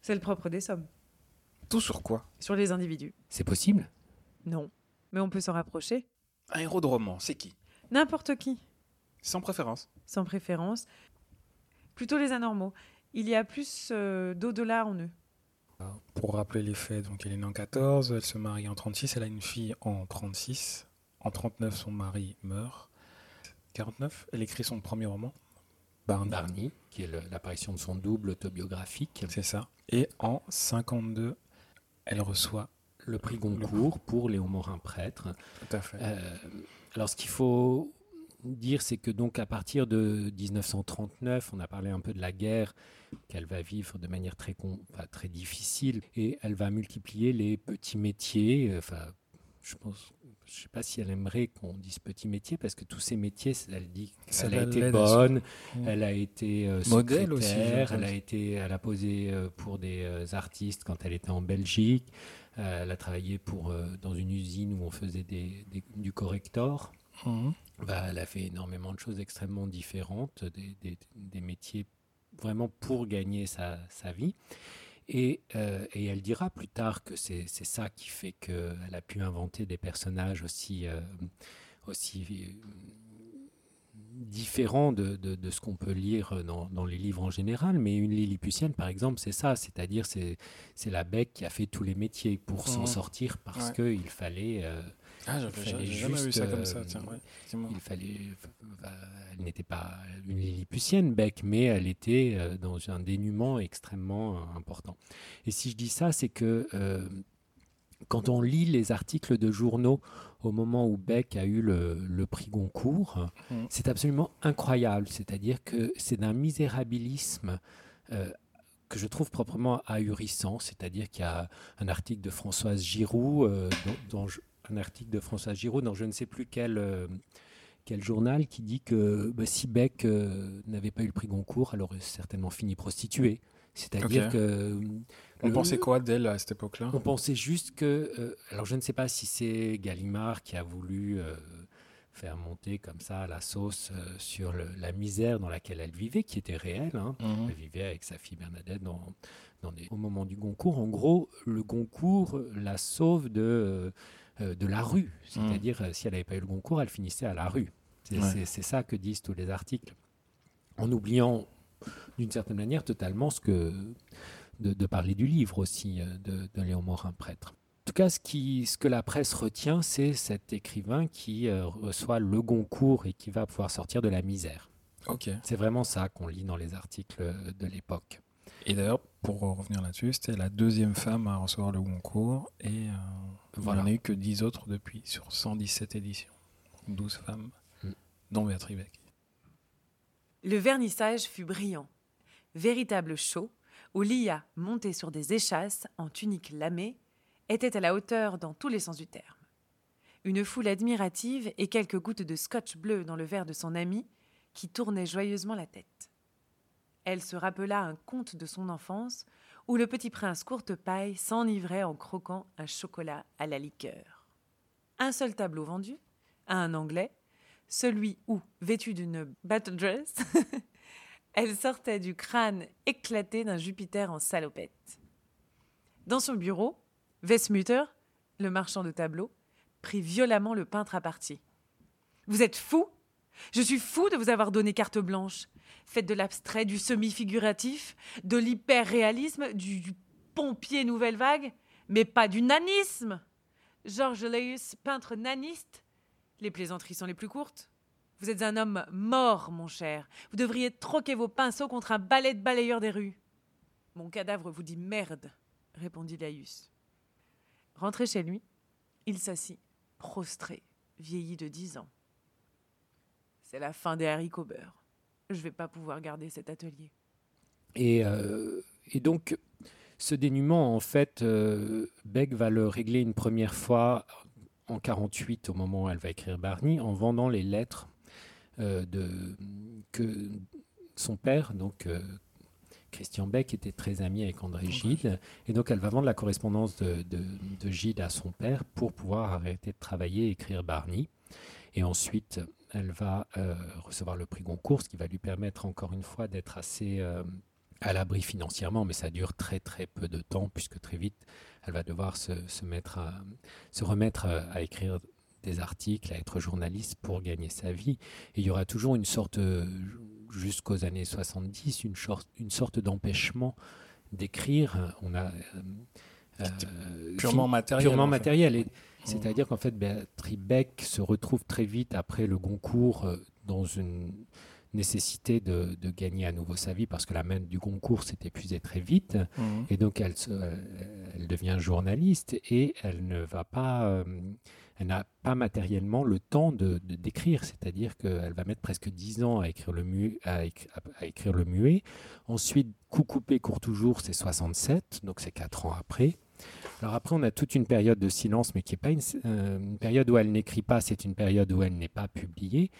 C'est le propre des sommes. Tout sur quoi? Sur les individus. C'est possible? Non. Mais on peut s'en rapprocher. Un héros de roman, c'est qui? N'importe qui. Sans préférence Sans préférence. Plutôt les anormaux. Il y a plus euh, d'au-delà en eux. Pour rappeler les faits, donc elle est née en 14, elle se marie en 36, elle a une fille en 36. En 39, son mari meurt. 49, elle écrit son premier roman, Barney, qui est l'apparition de son double autobiographique. C'est ça. Et en 52, elle reçoit le prix Goncourt pour Léon Morin prêtre. Tout à fait. Euh, alors ce qu'il faut dire, c'est que donc à partir de 1939, on a parlé un peu de la guerre qu'elle va vivre de manière très, très difficile et elle va multiplier les petits métiers. Enfin, je pense je ne sais pas si elle aimerait qu'on dise petit métier, parce que tous ces métiers, elle dit qu'elle a été bonne, elle a été euh, modèle aussi, elle a été, elle a posé euh, pour des euh, artistes quand elle était en Belgique, elle a travaillé pour dans une usine où on faisait des, du corrector. Mhm. Bah, elle a fait énormément de choses extrêmement différentes, des, des métiers vraiment pour gagner sa, sa vie. Euh, et, elle dira plus tard que c'est ça qui fait qu'elle a pu inventer des personnages aussi, euh, aussi euh, différents de, de, ce qu'on peut lire dans, dans, les livres en général. Mais une Lilliputienne, par exemple, c'est ça, c'est-à-dire c'est la bec qui a fait tous les métiers pour s'en mmh. sortir parce qu'il fallait... Ah, j'avais jamais vu ça comme ça. Tiens, il fallait, elle n'était pas une Lilliputienne, Beck, mais elle était euh, dans un dénuement extrêmement euh, important. Et si je dis ça, c'est que euh, quand on lit les articles de journaux au moment où Beck a eu le, prix Goncourt, mmh. c'est absolument incroyable. C'est-à-dire que c'est d'un misérabilisme euh, que je trouve proprement ahurissant. C'est-à-dire qu'il y a un article de Françoise Giroud, euh, dont, un article de Françoise Giroud dans je ne sais plus quel, euh, quel journal qui dit que bah, si Beck n'avait pas eu le prix Goncourt, elle aurait certainement fini prostituée. C'est-à-dire que on pensait quoi d'elle à cette époque-là? On pensait juste que. Euh, alors, je ne sais pas si c'est Gallimard qui a voulu euh, faire monter comme ça la sauce euh, sur la misère dans laquelle elle vivait, qui était réelle. Hein. Mhm. Elle vivait avec sa fille Bernadette dans, au moment du Goncourt. En gros, le Goncourt la sauve de, de la rue. C'est-à-dire, si elle n'avait pas eu le Goncourt, elle finissait à la rue. C'est ça que disent tous les articles. En oubliant, d'une certaine manière, totalement ce que de, parler du livre aussi euh, de, Léon Morin, prêtre. En tout cas, ce, qui, ce que la presse retient, c'est cet écrivain qui euh, reçoit le Goncourt et qui va pouvoir sortir de la misère. C'est vraiment ça qu'on lit dans les articles de l'époque. Et d'ailleurs, pour revenir là-dessus, c'était la deuxième femme à recevoir le Goncourt et euh, voilà. on a eu que 10 autres depuis sur 117 éditions. 12 femmes, mm. dont Béatrice Beck. Le vernissage fut brillant. Véritable show où Lia, montée sur des échasses en tunique lamée, était à la hauteur dans tous les sens du terme. Une foule admirative et quelques gouttes de scotch bleu dans le verre de son ami, qui tournait joyeusement la tête. Elle se rappela un conte de son enfance où le petit prince Courtepaille s'enivrait en croquant un chocolat à la liqueur. Un seul tableau vendu, à un anglais, celui où, vêtu d'une battle dress, *laughs* Elle sortait du crâne éclaté d'un Jupiter en salopette. Dans son bureau, Westmutter, le marchand de tableaux, prit violemment le peintre à partie. Vous êtes fou Je suis fou de vous avoir donné carte blanche. Faites de l'abstrait, du semi-figuratif, de l'hyper-réalisme, du, pompier nouvelle vague, mais pas du nanisme Georges Leus, peintre naniste Les plaisanteries sont les plus courtes. Vous êtes un homme mort, mon cher. Vous devriez troquer vos pinceaux contre un balai de balayeur des rues. Mon cadavre vous dit merde, répondit Laïus. Rentré chez lui, il s'assit, prostré, vieilli de dix ans. C'est la fin des haricots beurre. Je vais pas pouvoir garder cet atelier. Et, euh, donc, ce dénuement, en fait, euh, Beck va le régler une première fois en 48, au moment où elle va écrire Barney, en vendant les lettres euh, de, que son père, donc Christian Beck, était très ami avec André Gide. Et donc, elle va vendre la correspondance de, de, Gide à son père pour pouvoir arrêter de travailler et écrire Barney. Et ensuite, elle va euh, recevoir le prix Goncourt, ce qui va lui permettre encore une fois d'être assez à l'abri financièrement, mais ça dure très très peu de temps, puisque très vite, elle va devoir se, se mettre à, se remettre à écrire des articles, à être journaliste pour gagner sa vie. Et il y aura toujours une sorte, euh, jusqu'aux années 70, une, une sorte d'empêchement d'écrire. On a euh, purement matériel. Purement matériel. Mmh. C'est-à-dire qu'en fait, Béatrice Beck se retrouve très vite après le Goncourt euh, dans une nécessité de, gagner à nouveau sa vie parce que la main du concours s'est épuisée très vite. Mmh. Et donc, elle, elle, devient journaliste et elle ne va pas elle n'a pas matériellement le temps de, d'écrire, c'est-à-dire qu'elle va mettre presque 10 ans à écrire le, mu, à, écrire le muet. Ensuite, Coup coupé, court toujours, c'est 67, donc c'est 4 ans après. Alors après, on a toute une période de silence, mais qui n'est pas euh, une, période où elle n'écrit pas, c'est une période où elle n'est pas publiée.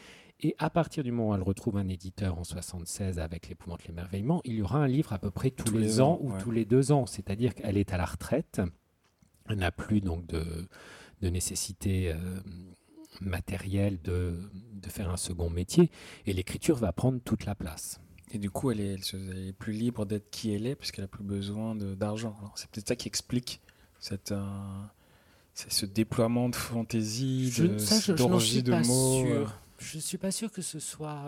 Et à partir du moment où elle retrouve un éditeur en 76 avec l'épouvante l'émerveillement, il y aura un livre à peu près tous, les, ans, ou tous les deux ans. C'est-à-dire qu'elle est à la retraite. Elle n'a plus donc de, de nécessité euh, matérielle de, de, faire un second métier. Et l'écriture va prendre toute la place. Et du coup, elle est, elle est plus libre d'être qui elle est, puisqu'elle n'a plus besoin d'argent. C'est peut-être ça qui explique cette, euh, ce déploiement de fantaisie, d'orgie de, mots. Euh. Je ne suis pas sûr que ce soit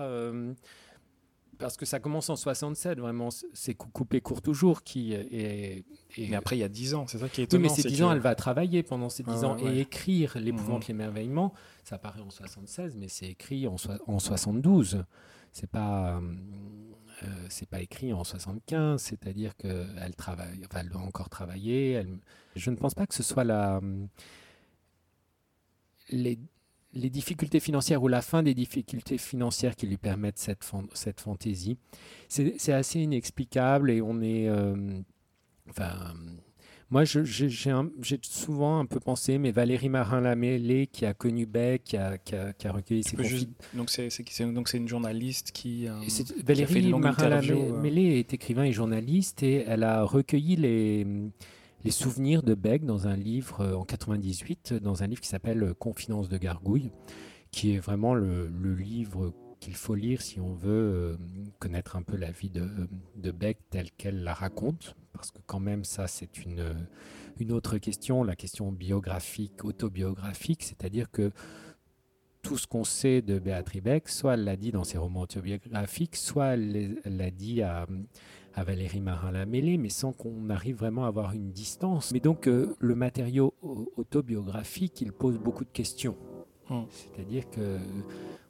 parce que ça commence en 67, vraiment, c'est coupé court toujours qui est. Et après, il y a 10 ans, c'est ça qui est étonnant. Oui, mais ces 10 ans, elle va travailler pendant ces 10 ans et écrire L'épouvante, mmh. l'émerveillement. Ça apparaît en 76, mais c'est écrit en, en 72. C'est pas. euh, c'est pas écrit en 75, c'est-à-dire qu'elle travaille, elle doit encore travailler. Je ne pense pas que ce soit la, les, les, difficultés financières ou la fin des difficultés financières qui lui permettent cette, cette fantaisie. C'est assez inexplicable et on est, euh, enfin moi, j'ai souvent un peu pensé, mais Valérie Marin-Lamélé, qui a connu Beck, qui a, qui a, qui a recueilli ses juste, Donc, c'est une journaliste qui. Euh, Valérie Marin-Lamélé est écrivain et journaliste, et elle a recueilli les, les souvenirs de Beck dans un livre euh, en 98, dans un livre qui s'appelle Confidence de Gargouille, qui est vraiment le, le livre qu'il faut lire si on veut euh, connaître un peu la vie de, de Beck telle qu'elle la raconte, parce que quand même ça c'est une, une autre question, la question biographique, autobiographique, c'est-à-dire que tout ce qu'on sait de Béatrice Beck, soit elle l'a dit dans ses romans autobiographiques, soit elle l'a dit à, à Valérie Marin-Lamélé, mais sans qu'on arrive vraiment à avoir une distance. Mais donc euh, le matériau autobiographique, il pose beaucoup de questions. Hum. C'est-à-dire que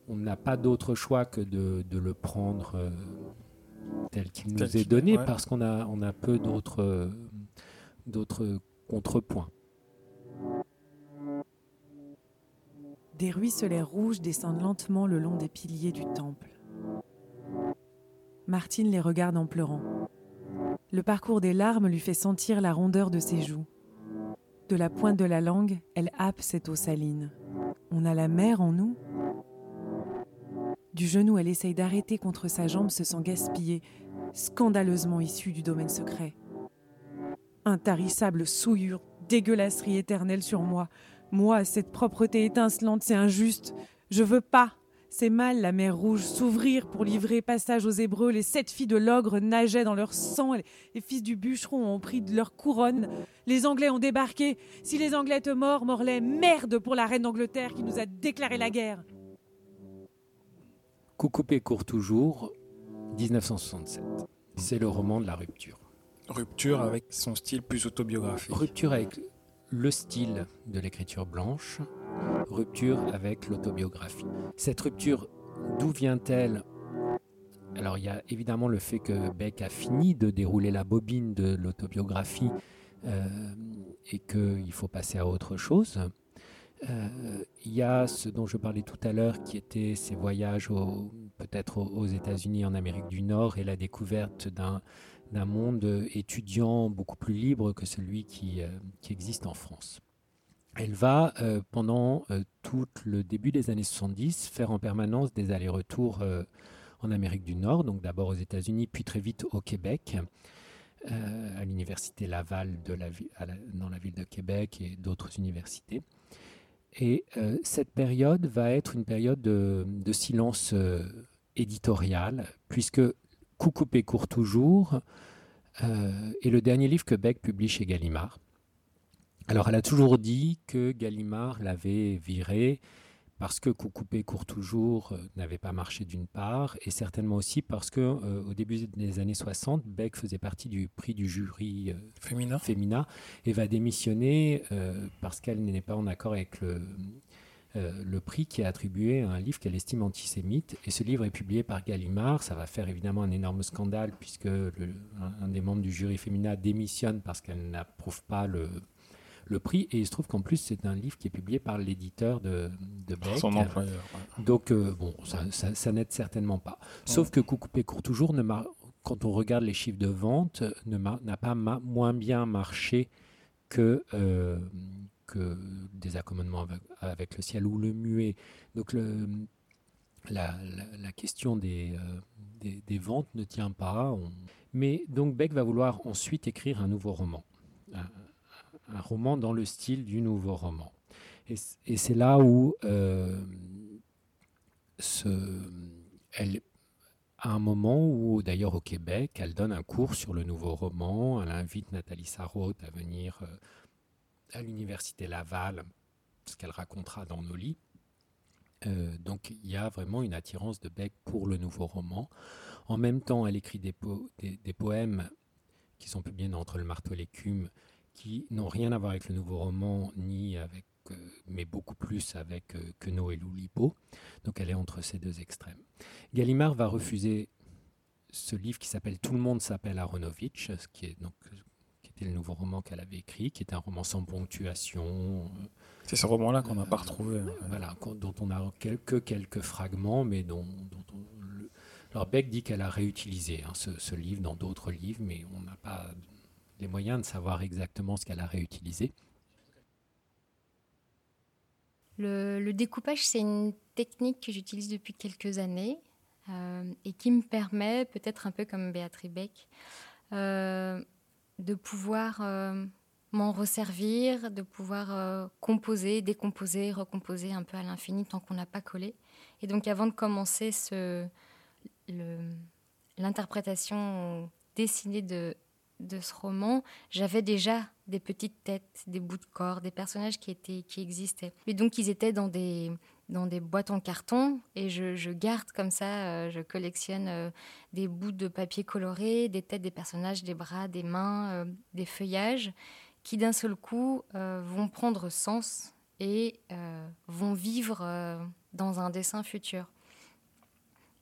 on n'a pas d'autre choix que de, le prendre euh, tel qu'il nous est donné parce qu'on a, on a peu d'autres, euh, d'autres contrepoints. Des ruisselets rouges descendent lentement le long des piliers du temple. Martine les regarde en pleurant. Le parcours des larmes lui fait sentir la rondeur de ses joues. De la pointe de la langue, elle happe cette eau saline. On a la mer en nous? Du genou, elle essaye d'arrêter contre sa jambe ce sang gaspillé, scandaleusement issu du domaine secret. Intarissable souillure, dégueulasserie éternelle sur moi. Moi, cette propreté étincelante, c'est injuste. Je veux pas. C'est mal la mer rouge s'ouvrir pour livrer passage aux Hébreux. Les sept filles de l'ogre nageaient dans leur sang. Les fils du bûcheron ont pris leur couronne. Les Anglais ont débarqué. Si les Anglais te morts, Morlaix, merde pour la reine d'Angleterre qui nous a déclaré la guerre. Coucoupé court toujours, 1967. C'est le roman de la rupture. Rupture avec son style plus autobiographique. Rupture avec le style de l'écriture blanche, rupture avec l'autobiographie. Cette rupture, d'où vient-elle? Alors il y a évidemment le fait que Beck a fini de dérouler la bobine de l'autobiographie euh, et qu'il faut passer à autre chose. Euh, il y a ce dont je parlais tout à l'heure, qui était ces voyages peut-être aux, États-Unis, en Amérique du Nord, et la découverte d'un monde étudiant beaucoup plus libre que celui qui, euh, existe en France. Elle va, euh, pendant tout le début des années 70, faire en permanence des allers-retours en Amérique du Nord, donc d'abord aux États-Unis, puis très vite au Québec, à l'université Laval dans la ville de Québec et d'autres universités. Et euh, cette période va être une période de, silence euh, éditorial, puisque Coucoupé court toujours euh, est le dernier livre que Beck publie chez Gallimard. Alors elle a toujours dit que Gallimard l'avait viré parce que Coucoupé court toujours euh, n'avait pas marché d'une part, et certainement aussi parce que euh, au début des années 60, Beck faisait partie du prix du jury euh, féminin. et va démissionner parce qu'elle n'est pas en accord avec le, le prix qui est attribué à un livre qu'elle estime antisémite. Et ce livre est publié par Gallimard. Ça va faire évidemment un énorme scandale puisque le, un, des membres du jury féminin démissionne parce qu'elle n'approuve pas le, le prix. Et il se trouve qu'en plus, c'est un livre qui est publié par l'éditeur de, de Beck. Son employeur. Donc, euh, bon, ça, n'aide certainement pas. Sauf que Coucoupé court toujours, ne quand on regarde les chiffres de vente, n'a pas moins bien marché que, euh, que des accommodements avec, le ciel ou le muet. Donc, le, la, la, question des, euh, des, des, ventes ne tient pas. Mais donc Beck va vouloir ensuite écrire un nouveau roman un roman dans le style du nouveau roman. Et, c'est là où euh, à un moment où, d'ailleurs au Québec, elle donne un cours sur le nouveau roman, elle invite Nathalie Sarraute à venir euh, à l'université Laval, ce qu'elle racontera dans nos lits. Euh, donc il y a vraiment une attirance de Beck pour le nouveau roman. En même temps, elle écrit des, des poèmes qui sont publiés Entre le marteau et l'écume, qui n'ont rien à voir avec le nouveau roman, ni avec, euh, mais beaucoup plus avec euh, Queneau et Loulipo. Donc elle est entre ces deux extrêmes. Gallimard va refuser ce livre qui s'appelle Tout le monde s'appelle Aronovitch, ce qui est donc qui était le nouveau roman qu'elle avait écrit, qui est un roman sans ponctuation. C'est ce roman-là qu'on n'a pas retrouvé. Voilà, dont on a quelques, quelques fragments, mais dont, alors Beck dit qu'elle a réutilisé hein, ce, livre dans d'autres livres, mais on n'a pas les moyens de savoir exactement ce qu'elle a réutilisé. Le, découpage, c'est une technique que j'utilise depuis quelques années euh, et qui me permet, peut-être un peu comme Béatrice Beck, euh, de pouvoir euh, m'en resservir, de pouvoir composer, décomposer, recomposer un peu à l'infini tant qu'on n'a pas collé. Et donc avant de commencer ce, l'interprétation dessinée de, de ce roman, j'avais déjà des petites têtes, des bouts de corps, des personnages qui, étaient, qui existaient. Et donc, ils étaient dans des, dans des boîtes en carton et je, garde comme ça, euh, je collectionne euh, des bouts de papier coloré, des têtes des personnages, des bras, des mains, euh, des feuillages qui d'un seul coup vont prendre sens et vont vivre dans un dessin futur.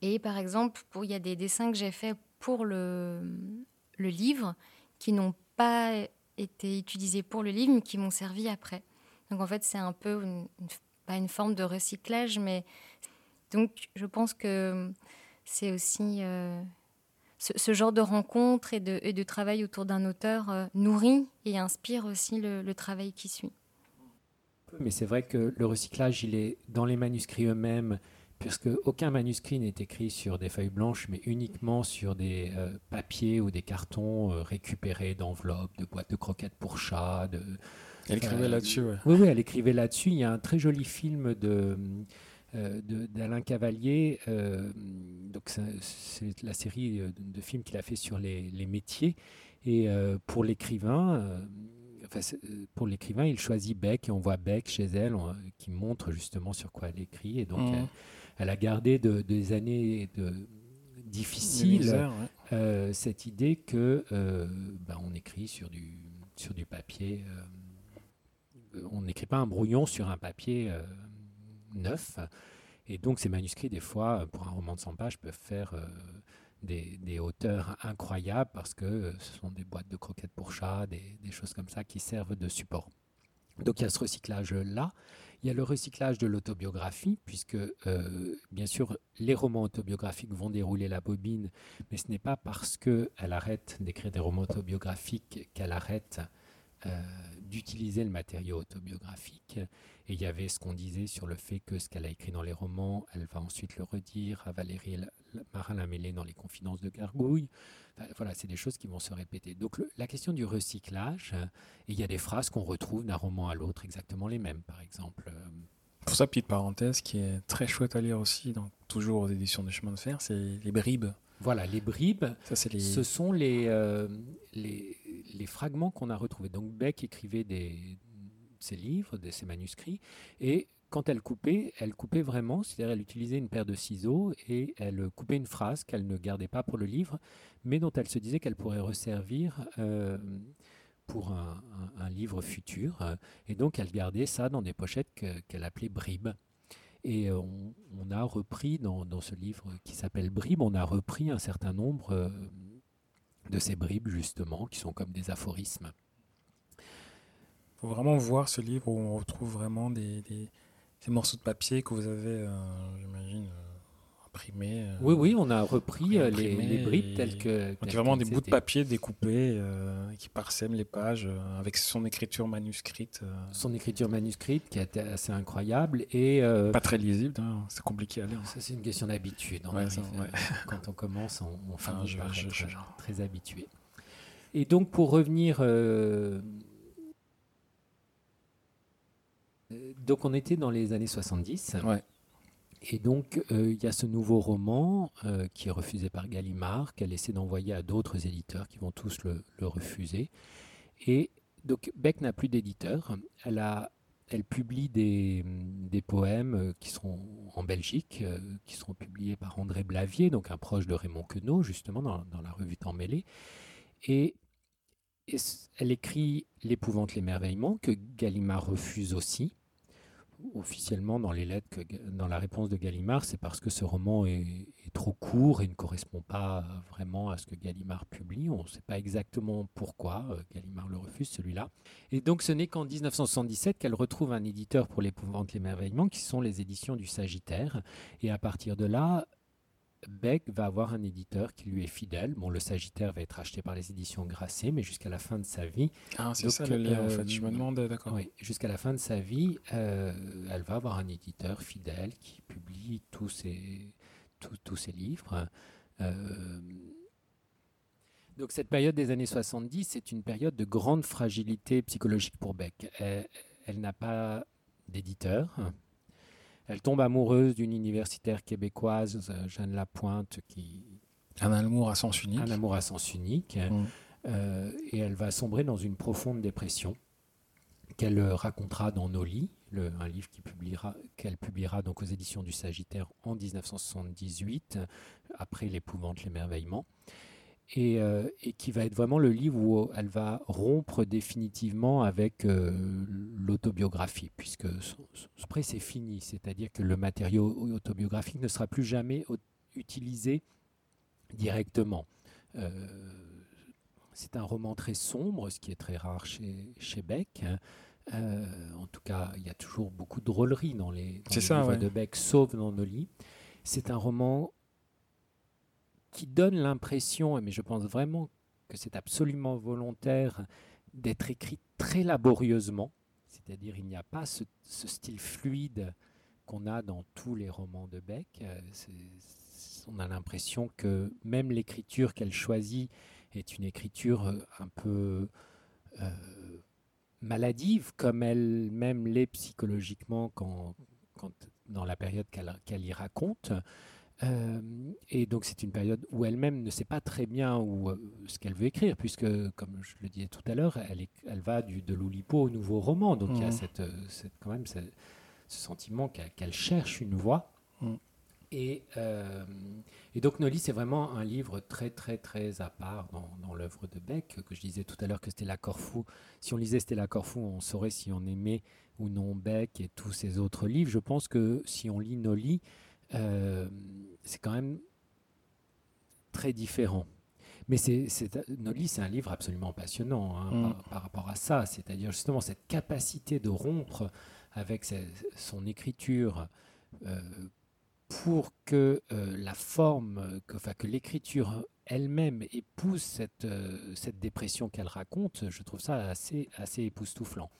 Et par exemple, il y a des dessins que j'ai faits pour le, le livre qui n'ont pas été utilisés pour le livre, mais qui m'ont servi après. Donc en fait, c'est un peu pas une forme de recyclage, mais donc je pense que c'est aussi euh, ce, genre de rencontre et de, travail autour d'un auteur euh, nourrit et inspire aussi le travail qui suit. Mais c'est vrai que le recyclage, il est dans les manuscrits eux-mêmes puisque aucun manuscrit n'est écrit sur des feuilles blanches, mais uniquement sur des euh, papiers ou des cartons euh, récupérés d'enveloppes, de boîtes de croquettes pour chats. De, elle écrivait euh, là-dessus, Oui, oui, elle écrivait là-dessus. Il y a un très joli film de d'Alain Cavalier. donc c'est la série de, films qu'il a fait sur les, les métiers. Et pour l'écrivain, pour l'écrivain, il choisit Beck et on voit Beck chez elle qui montre justement sur quoi elle écrit. Et donc, mmh elle a gardé de, des années de, difficiles euh, cette idée que euh, ben, on écrit sur du, sur du papier. Euh, on n'écrit pas un brouillon sur un papier neuf. Et donc ces manuscrits, des fois, pour un roman de 100 pages, peuvent faire des, des, hauteurs incroyables parce que ce sont des boîtes de croquettes pour chats, des, des choses comme ça qui servent de support. Donc il y a ce recyclage-là. Il y a le recyclage de l'autobiographie, puisque euh, bien sûr les romans autobiographiques vont dérouler la bobine, mais ce n'est pas parce qu'elle arrête d'écrire des romans autobiographiques qu'elle arrête euh, d'utiliser le matériau autobiographique. Et il y avait ce qu'on disait sur le fait que ce qu'elle a écrit dans les romans, elle va ensuite le redire à Valérie Marin-Lamélé dans Les Confidences de Gargouille. voilà, c'est des choses qui vont se répéter. Donc la question du recyclage, et il y a des phrases qu'on retrouve d'un roman à l'autre exactement les mêmes, par exemple. Pour ça, petite parenthèse qui est très chouette à lire aussi, donc toujours aux éditions de Chemin de Fer, c'est Les Bribes. Voilà, les bribes, ça, ce sont les, euh, les, les, fragments qu'on a retrouvés. Donc Beck écrivait des, ses livres, de ses manuscrits, et quand elle coupait, elle coupait vraiment, c'est-à-dire elle utilisait une paire de ciseaux et elle coupait une phrase qu'elle ne gardait pas pour le livre, mais dont elle se disait qu'elle pourrait resservir euh, pour un, livre futur. Et donc elle gardait ça dans des pochettes qu'elle appelait bribes. Et on, a repris dans, ce livre qui s'appelle Bribes, on a repris un certain nombre euh, de ces bribes justement, qui sont comme des aphorismes faut vraiment voir ce livre où on retrouve vraiment des ces morceaux de papier que vous avez, euh, j'imagine, euh, imprimés. Euh, oui, oui, on a repris les, les, bribes telles que. Donc, vraiment des bouts de papier découpés qui parsèment les pages avec son écriture manuscrite. Son écriture manuscrite qui était assez incroyable et. Pas très lisible, hein, c'est compliqué à lire. Ça, c'est une question d'habitude. quand on commence, on, on *laughs* finit par être très habitué. Et donc, pour revenir euh, donc on était dans les années 70. Et donc euh, il y a ce nouveau roman euh, qui est refusé par Gallimard, qu'elle essaie d'envoyer à d'autres éditeurs qui vont tous le, refuser. Et donc Beck n'a plus d'éditeur. Elle, a, elle publie des, des, poèmes qui sont en Belgique, qui seront publiés par André Blavier, donc un proche de Raymond Queneau, justement dans, dans la revue Temps mêlé. Et elle écrit L'épouvante, l'émerveillement, que Gallimard refuse aussi. officiellement dans les lettres, dans la réponse de Gallimard, c'est parce que ce roman est, trop court et ne correspond pas vraiment à ce que Gallimard publie. On ne sait pas exactement pourquoi euh, Gallimard le refuse, celui-là. Et donc ce n'est qu'en 1977 qu'elle retrouve un éditeur pour l'épouvante l'émerveillement, qui sont les éditions du Sagittaire. Et à partir de là, Beck va avoir un éditeur qui lui est fidèle. Bon, le Sagittaire va être acheté par les éditions Grasset, mais jusqu'à la fin de sa vie. Ah, c'est ça le lien, en fait. Je me euh, demande, d'accord. Oui, jusqu'à la fin de sa vie, euh, elle va avoir un éditeur fidèle qui publie tous ses, tous, ses livres. Euh, donc, cette période des années 70, c'est une période de grande fragilité psychologique pour Beck. elle n'a pas d'éditeur. Elle tombe amoureuse d'une universitaire québécoise, euh, Jeanne Lapointe, qui... Un amour à sens unique. Un amour à sens unique. Mm. Euh, et elle va sombrer dans une profonde dépression qu'elle racontera dans Nos lits, un livre qu'elle publiera, publiera donc aux éditions du Sagittaire en 1978, après l'épouvante, l'émerveillement. Euh, et, qui va être vraiment le livre où elle va rompre définitivement avec euh, l'autobiographie, puisque après c'est fini, c'est-à-dire que le matériau autobiographique ne sera plus jamais utilisé directement. Euh, c'est un roman très sombre, ce qui est très rare chez, chez Beck. en tout cas, il y a toujours beaucoup de drôlerie dans les, livres de Beck, sauf dans nos lits. C'est un roman qui donne l'impression, mais je pense vraiment que c'est absolument volontaire, d'être écrit très laborieusement. C'est-à-dire, il n'y a pas ce, style fluide qu'on a dans tous les romans de Beck. Euh, on a l'impression que même l'écriture qu'elle choisit est une écriture euh, un peu euh, maladive, comme elle-même l'est psychologiquement quand, dans la période qu'elle y raconte. Euh, et donc c'est une période où elle-même ne sait pas très bien où, euh, ce qu'elle veut écrire, puisque, comme je le disais tout à l'heure, elle, elle va du, de l'Oulipo au nouveau roman. Donc il y a mmh. cette, euh, cette, quand même ce, sentiment qu'elle cherche une voix. Mmh. Et, et, donc Nolly, c'est vraiment un livre très très très à part dans, dans l'œuvre de Beck, que je disais tout à l'heure que Stella Corfou, si on lisait Stella Corfou, on saurait si on aimait ou non Beck et tous ses autres livres. Je pense que si on lit Nolly, euh, c'est quand même très différent. Mais c'est, Nolly, c'est un livre absolument passionnant hein, mm. par, rapport à ça. C'est-à-dire justement cette capacité de rompre avec son écriture euh, pour que euh, la forme, que, que l'écriture elle-même épouse cette, euh, cette dépression qu'elle raconte, je trouve ça assez, assez époustouflant.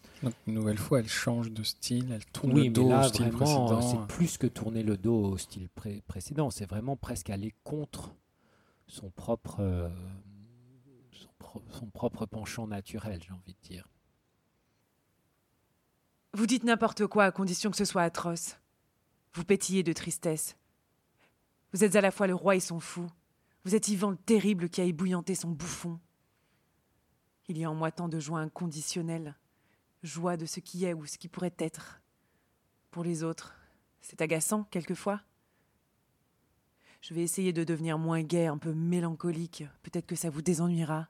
une nouvelle fois, elle change de style, elle tourne le dos au style précédent. C'est plus que tourner le dos au style précédent, c'est vraiment presque aller contre son propre, euh, son propre penchant naturel, j'ai envie de dire. Vous dites n'importe quoi à condition que ce soit atroce. Vous pétillez de tristesse. Vous êtes à la fois le roi et son fou. Vous êtes Yvan le terrible qui a ébouillanté son bouffon. Il y a en moi tant de joie inconditionnelle, joie de ce qui est ou ce qui pourrait être. Pour les autres, c'est agaçant quelquefois. Je vais essayer de devenir moins gai, un peu mélancolique. Peut-être que ça vous désennuiera.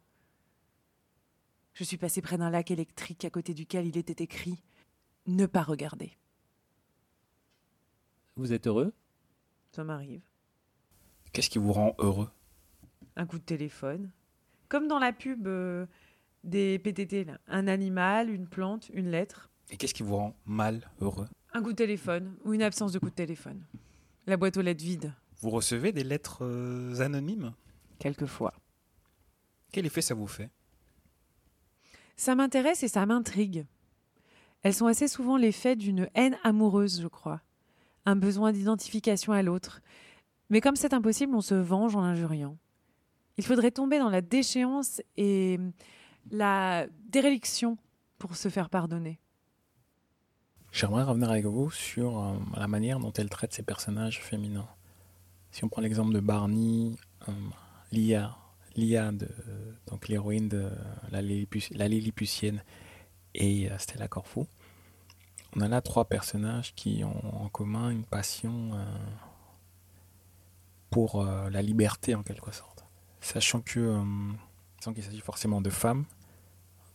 Je suis passé près d'un lac électrique à côté duquel il était écrit Ne pas regarder. Vous êtes heureux? Ça m'arrive. Qu'est-ce qui vous rend heureux? Un coup de téléphone. Comme dans la pub euh, des PTT, là. un animal, une plante, une lettre. Et qu'est-ce qui vous rend mal heureux? Un coup de téléphone ou une absence de coup de téléphone. La boîte aux lettres vide. Vous recevez des lettres euh, anonymes? Quelquefois. Quel effet ça vous fait? Ça m'intéresse et ça m'intrigue. Elles sont assez souvent l'effet d'une haine amoureuse, je crois. Un besoin d'identification à l'autre. Mais comme c'est impossible, on se venge en l'injuriant. Il faudrait tomber dans la déchéance et la déréliction pour se faire pardonner. J'aimerais revenir avec vous sur euh, la manière dont elle traite ses personnages féminins. Si on prend l'exemple de Barney, euh, Lia, Lia de, donc l'héroïne de la, Lilliputienne et euh, Stella Corfou, on a là trois personnages qui ont en commun une passion pour la liberté en quelque sorte sachant que euh, sans qu'il s'agit forcément de femmes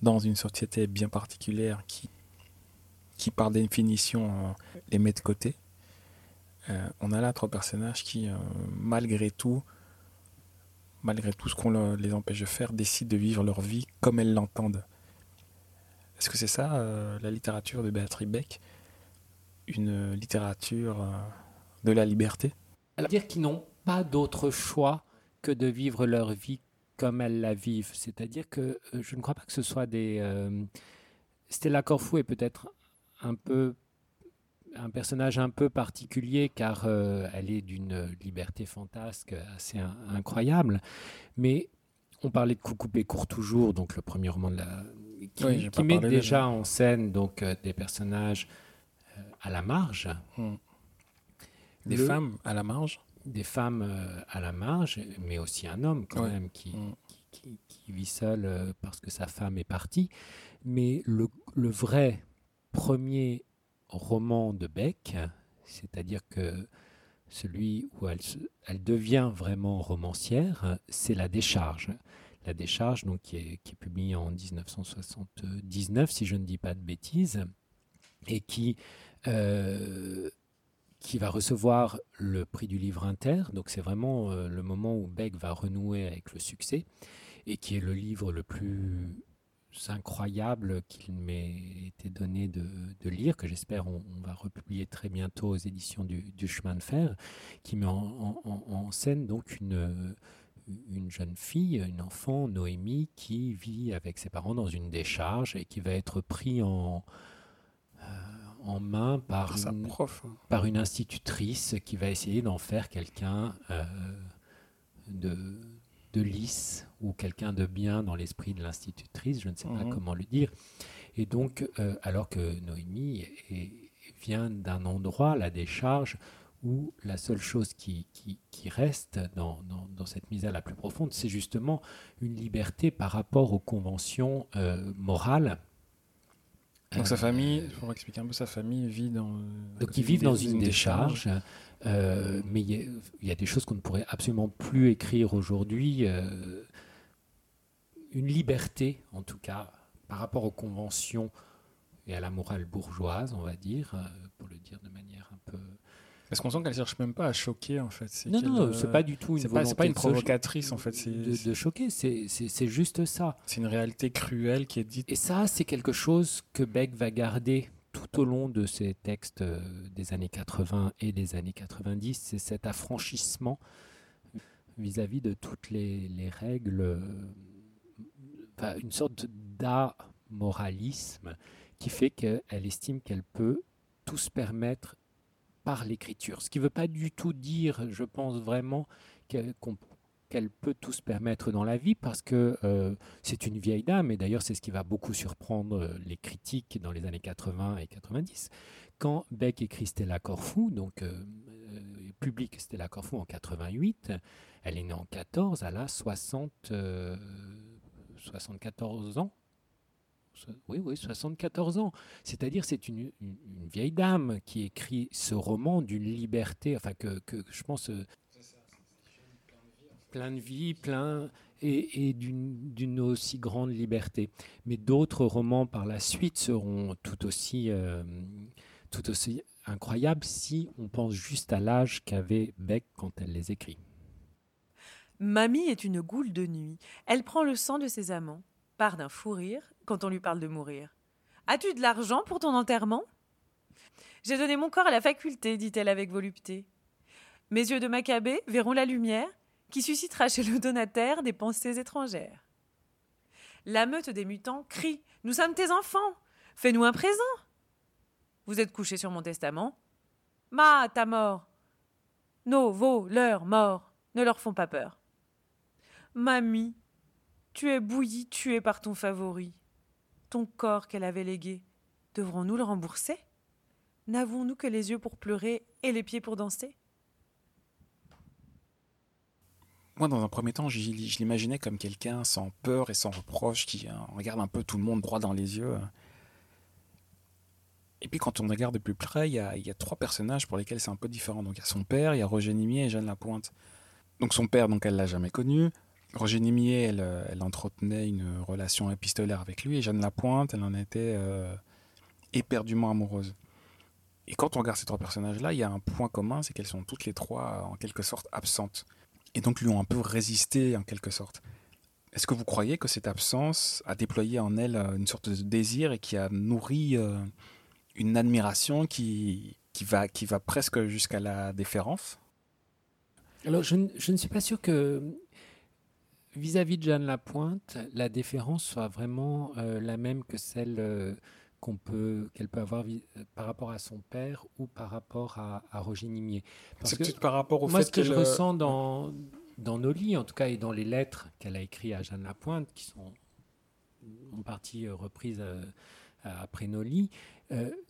dans une société bien particulière qui, par définition les met de côté. on a là trois personnages qui, malgré tout, malgré tout ce qu'on les empêche de faire, décident de vivre leur vie comme elles l'entendent. Est-ce que c'est ça, euh, la littérature de Béatrice Beck? Une littérature euh, de la liberté? À dire qu'ils n'ont pas d'autre choix que de vivre leur vie comme elles la vivent. C'est-à-dire que euh, je ne crois pas que ce soit des... Stella Corfou est peut-être un peu un personnage un peu particulier car euh, elle est d'une liberté fantasque assez incroyable. Mais on parlait de Coucoupé court toujours, donc le premier roman de la qui, met déjà en scène donc euh, des personnages euh, à la marge. Hmm. Des femmes à la marge. Des femmes à la marge, mais aussi un homme quand même qui, hmm. qui, qui, vit seul parce que sa femme est partie. Mais le, le vrai premier roman de Beck, c'est-à-dire que celui où elle, elle, devient vraiment romancière, c'est La Décharge. La Décharge, donc, qui, est, qui est publiée en 1979, si je ne dis pas de bêtises, et qui, euh, qui va recevoir le prix du livre inter. Donc, c'est vraiment euh, le moment où Beck va renouer avec le succès, et qui est le livre le plus incroyable qu'il m'ait été donné de, lire, que j'espère on, va republier très bientôt aux éditions du, chemin de fer, qui met en, scène donc une, une jeune fille, une enfant, Noémie, qui vit avec ses parents dans une décharge et qui va être pris en, en main par, une, prof. Hein. par une institutrice qui va essayer d'en faire quelqu'un euh, de de lisse ou quelqu'un de bien dans l'esprit de l'institutrice, je ne sais pas mhm. comment le dire. Et donc, euh, alors que Noémie vient d'un endroit, la décharge, où la seule chose qui, qui, reste dans, dans, cette misère la plus profonde, c'est justement une liberté par rapport aux conventions euh, morales donc sa famille, pour expliquer un peu, sa famille vit dans. Donc ils vivent dans une, décharge, euh, mais il y, a des choses qu'on ne pourrait absolument plus écrire aujourd'hui. Euh, une liberté, en tout cas, par rapport aux conventions et à la morale bourgeoise, on va dire, euh, pour le dire de manière est-ce qu'on sent qu'elle cherche même pas à choquer en fait Non, non, c'est pas du tout une volonté. C'est pas une provocatrice en fait. De, de, choquer, c'est juste ça. C'est une réalité cruelle qui est dite. Et ça, c'est quelque chose que Beck va garder tout au long de ses textes euh, des années 80 et des années 90. C'est cet affranchissement vis-à-vis de toutes les, les règles, enfin, une sorte d'amoralisme qui fait qu'elle estime qu'elle peut tout se permettre par l'écriture. Ce qui ne veut pas du tout dire, je pense vraiment, qu'elle peut tout se permettre dans la vie parce que euh, c'est une vieille dame et d'ailleurs c'est ce qui va beaucoup surprendre euh, les critiques dans les années 80 et 90. Quand Beck écrit Stella Corfou, donc euh, publie Stella Corfou en 88, elle est née en 14, elle a 60, 74 ans oui, oui, 74 ans. C'est-à-dire, c'est une, vieille dame qui écrit ce roman d'une liberté, enfin, que, je pense. Euh, plein de vie, plein. et, et d'une aussi grande liberté. Mais d'autres romans par la suite seront tout aussi, euh, tout aussi incroyables si on pense juste à l'âge qu'avait Beck quand elle les écrit. Mamie est une goule de nuit. Elle prend le sang de ses amants, d'un fou rire quand on lui parle de mourir. As-tu de l'argent pour ton enterrement? J'ai donné mon corps à la faculté, dit-elle avec volupté. Mes yeux de Maccabée verront la lumière qui suscitera chez le donataire des pensées étrangères. La meute des mutants crie Nous sommes tes enfants Fais-nous un présent Vous êtes couchés sur mon testament Ma, ta mort Nos, vos, leurs morts ne leur font pas peur. Mamie, tu es bouillie, tuée par ton favori ton corps qu'elle avait légué, devrons-nous le rembourser? N'avons-nous que les yeux pour pleurer et les pieds pour danser? Moi, dans un premier temps, je, l'imaginais comme quelqu'un sans peur et sans reproche, qui euh, regarde un peu tout le monde droit dans les yeux. Et puis quand on regarde de plus près, il y a, trois personnages pour lesquels c'est un peu différent. Donc il y a son père, il y a Roger Nimier et Jeanne Lapointe. Donc son père, donc elle l'a jamais connu. Roger Nimier, elle, euh, elle, entretenait une relation épistolaire avec lui, et Jeanne Lapointe, elle en était euh, éperdument amoureuses. Et quand on regarde ces trois personnages-là, il y a un point commun, c'est qu'elles sont toutes les trois en quelque sorte absentes. Et donc lui ont un peu résisté en quelque sorte. Est-ce que vous croyez que cette absence a déployé en elle euh, une sorte de désir et qui a nourri une admiration qui, qui, va, qui va presque jusqu'à la déférence? Alors je, je, ne suis pas sûr que vis-à-vis de Jeanne Lapointe, la déférence soit vraiment euh, la même que celle qu'on peut qu'elle peut avoir par rapport à son père ou par rapport à, Roger Nimier. Parce que par rapport au moi, fait ce que, je ressens dans dans nos lits, en tout cas, et dans les lettres qu'elle a écrites à Jeanne Lapointe, qui sont en partie euh, reprises euh, après nos lits, euh,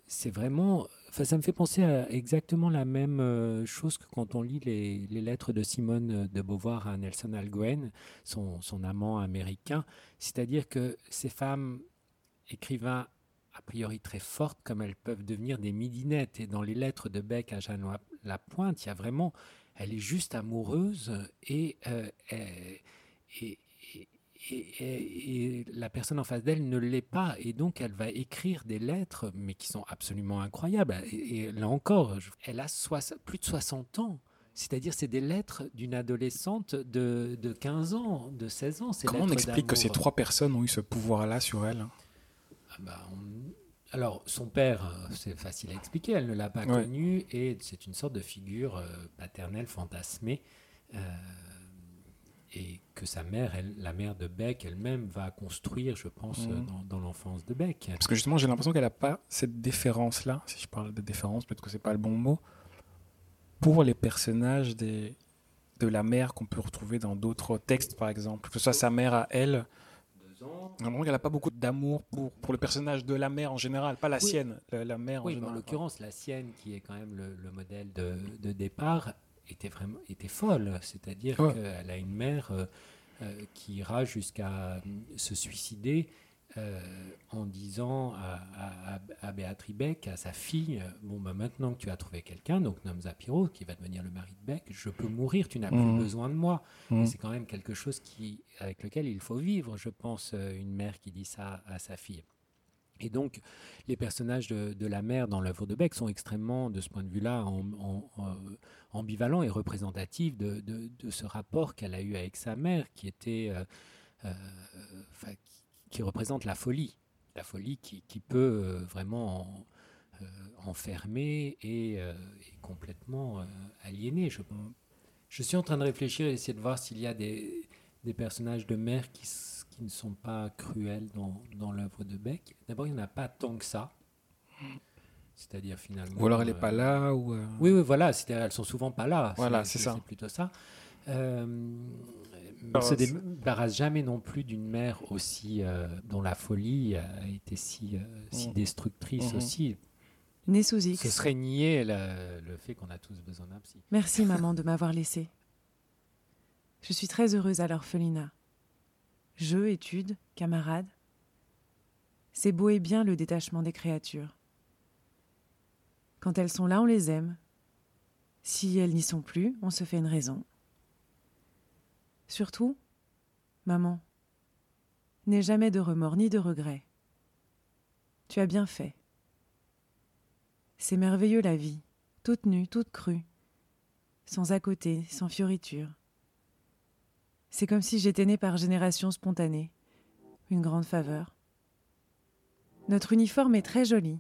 c'est vraiment. Enfin, ça me fait penser à exactement la même chose que quand on lit les, lettres de Simone de Beauvoir à Nelson Algren, son, son amant américain. C'est-à-dire que ces femmes écrivains a priori très fortes, comme elles peuvent devenir des midinettes. Et dans les lettres de Beck à Jeanne Lapointe, il y a vraiment elle est juste amoureuse et, euh, et, et, la personne en face d'elle ne l'est pas. Et donc, elle va écrire des lettres, mais qui sont absolument incroyables. Et, là encore, elle a plus de 60 ans. C'est-à-dire, c'est des lettres d'une adolescente de, de, 15 ans, de 16 ans. Comment on explique que ces trois personnes ont eu ce pouvoir-là sur elle? Ah bah, alors, son père, euh, c'est facile à expliquer, elle ne l'a pas connu et c'est une sorte de figure euh, paternelle fantasmée. Euh, et que sa mère, elle, la mère de Beck elle-même, va construire, je pense, mhm. dans, l'enfance de Beck. Parce que justement, j'ai l'impression qu'elle n'a pas cette déférence-là, si je parle de déférence, peut-être que c'est pas le bon mot, pour les personnages des, de la mère qu'on peut retrouver dans d'autres textes, par exemple. Que ce soit sa mère à elle, elle n'a pas beaucoup d'amour pour, pour le personnage de la mère en général, pas la sienne, la, mère oui, en en l'occurrence, la sienne, qui est quand même le, modèle de, de, départ, était vraiment était folle. C'est-à-dire qu'elle a une mère euh, euh, qui ira jusqu'à se suicider euh, en disant à, à, Béatrice Beck, à sa fille, bon, bah, maintenant que tu as trouvé quelqu'un, donc Namza Piro, qui va devenir le mari de Beck, je peux mourir, tu n'as plus mmh. besoin de moi. Mmh. C'est quand même quelque chose qui, avec lequel il faut vivre, je pense, euh, une mère qui dit ça à sa fille. Et donc, les personnages de, la mère dans l'œuvre de Beck sont extrêmement, de ce point de vue-là, en, ambivalents et représentatifs de, ce rapport qu'elle a eu avec sa mère, qui était, euh, qui représente la folie, la folie qui, peut euh, vraiment euh, enfermer et, euh, complètement aliéner. Je, suis en train de réfléchir et essayer de voir s'il y a des, des, personnages de mère qui, qui, ne sont pas cruels dans, dans l'œuvre de Beck. D'abord, il n'y en a pas tant que ça. C'est-à-dire finalement. Ou alors elle n'est pas là ou. Oui, oui, voilà. C'est-à-dire elles sont souvent pas là. Voilà, c'est ça. C'est plutôt ça. Euh, ne se débarrasse jamais non plus d'une mère aussi euh, dont la folie a été si, euh, si mmh. destructrice mmh. aussi. Né sous X. Ce serait nier le fait qu'on a tous besoin d'un psy. Merci maman de m'avoir laissé. Je suis très heureuse à l'orphelinat. Jeux, études, camarades. C'est beau et bien le détachement des créatures. Quand elles sont là, on les aime. Si elles n'y sont plus, on se fait une raison. Surtout, maman, n'aie jamais de remords ni de regrets. Tu as bien fait. C'est merveilleux la vie, toute nue, toute crue, sans à côté, sans fioriture. C'est comme si j'étais née par génération spontanée, une grande faveur. Notre uniforme est très joli,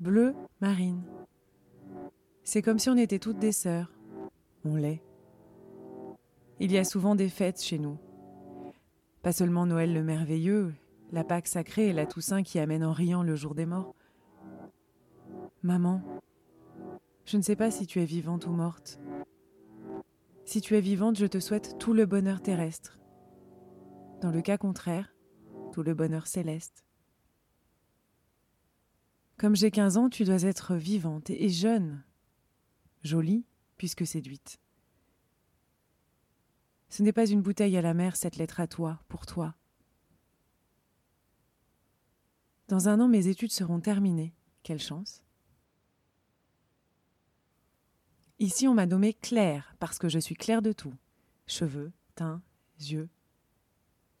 bleu marine. C'est comme si on était toutes des sœurs. On l'est. Il y a souvent des fêtes chez nous. Pas seulement Noël le merveilleux, la Pâque sacrée et la Toussaint qui amène en riant le jour des morts. Maman, je ne sais pas si tu es vivante ou morte. Si tu es vivante, je te souhaite tout le bonheur terrestre. Dans le cas contraire, tout le bonheur céleste. Comme j'ai 15 ans, tu dois être vivante et jeune, jolie, puisque séduite. Ce n'est pas une bouteille à la mer, cette lettre à toi, pour toi. Dans un an, mes études seront terminées. Quelle chance. Ici, on m'a nommée Claire, parce que je suis claire de tout. Cheveux, teint, yeux.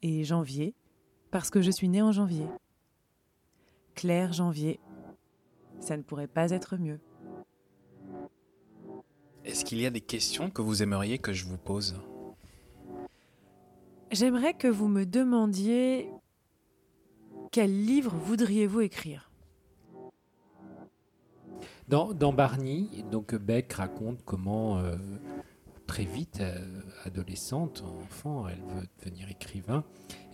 Et janvier, parce que je suis née en janvier. Claire janvier. Ça ne pourrait pas être mieux. Est-ce qu'il y a des questions que vous aimeriez que je vous pose? J'aimerais que vous me demandiez quel livre voudriez-vous écrire? Dans, dans, Barney, donc Beck raconte comment euh, très vite, euh, adolescente, enfant, elle veut devenir écrivain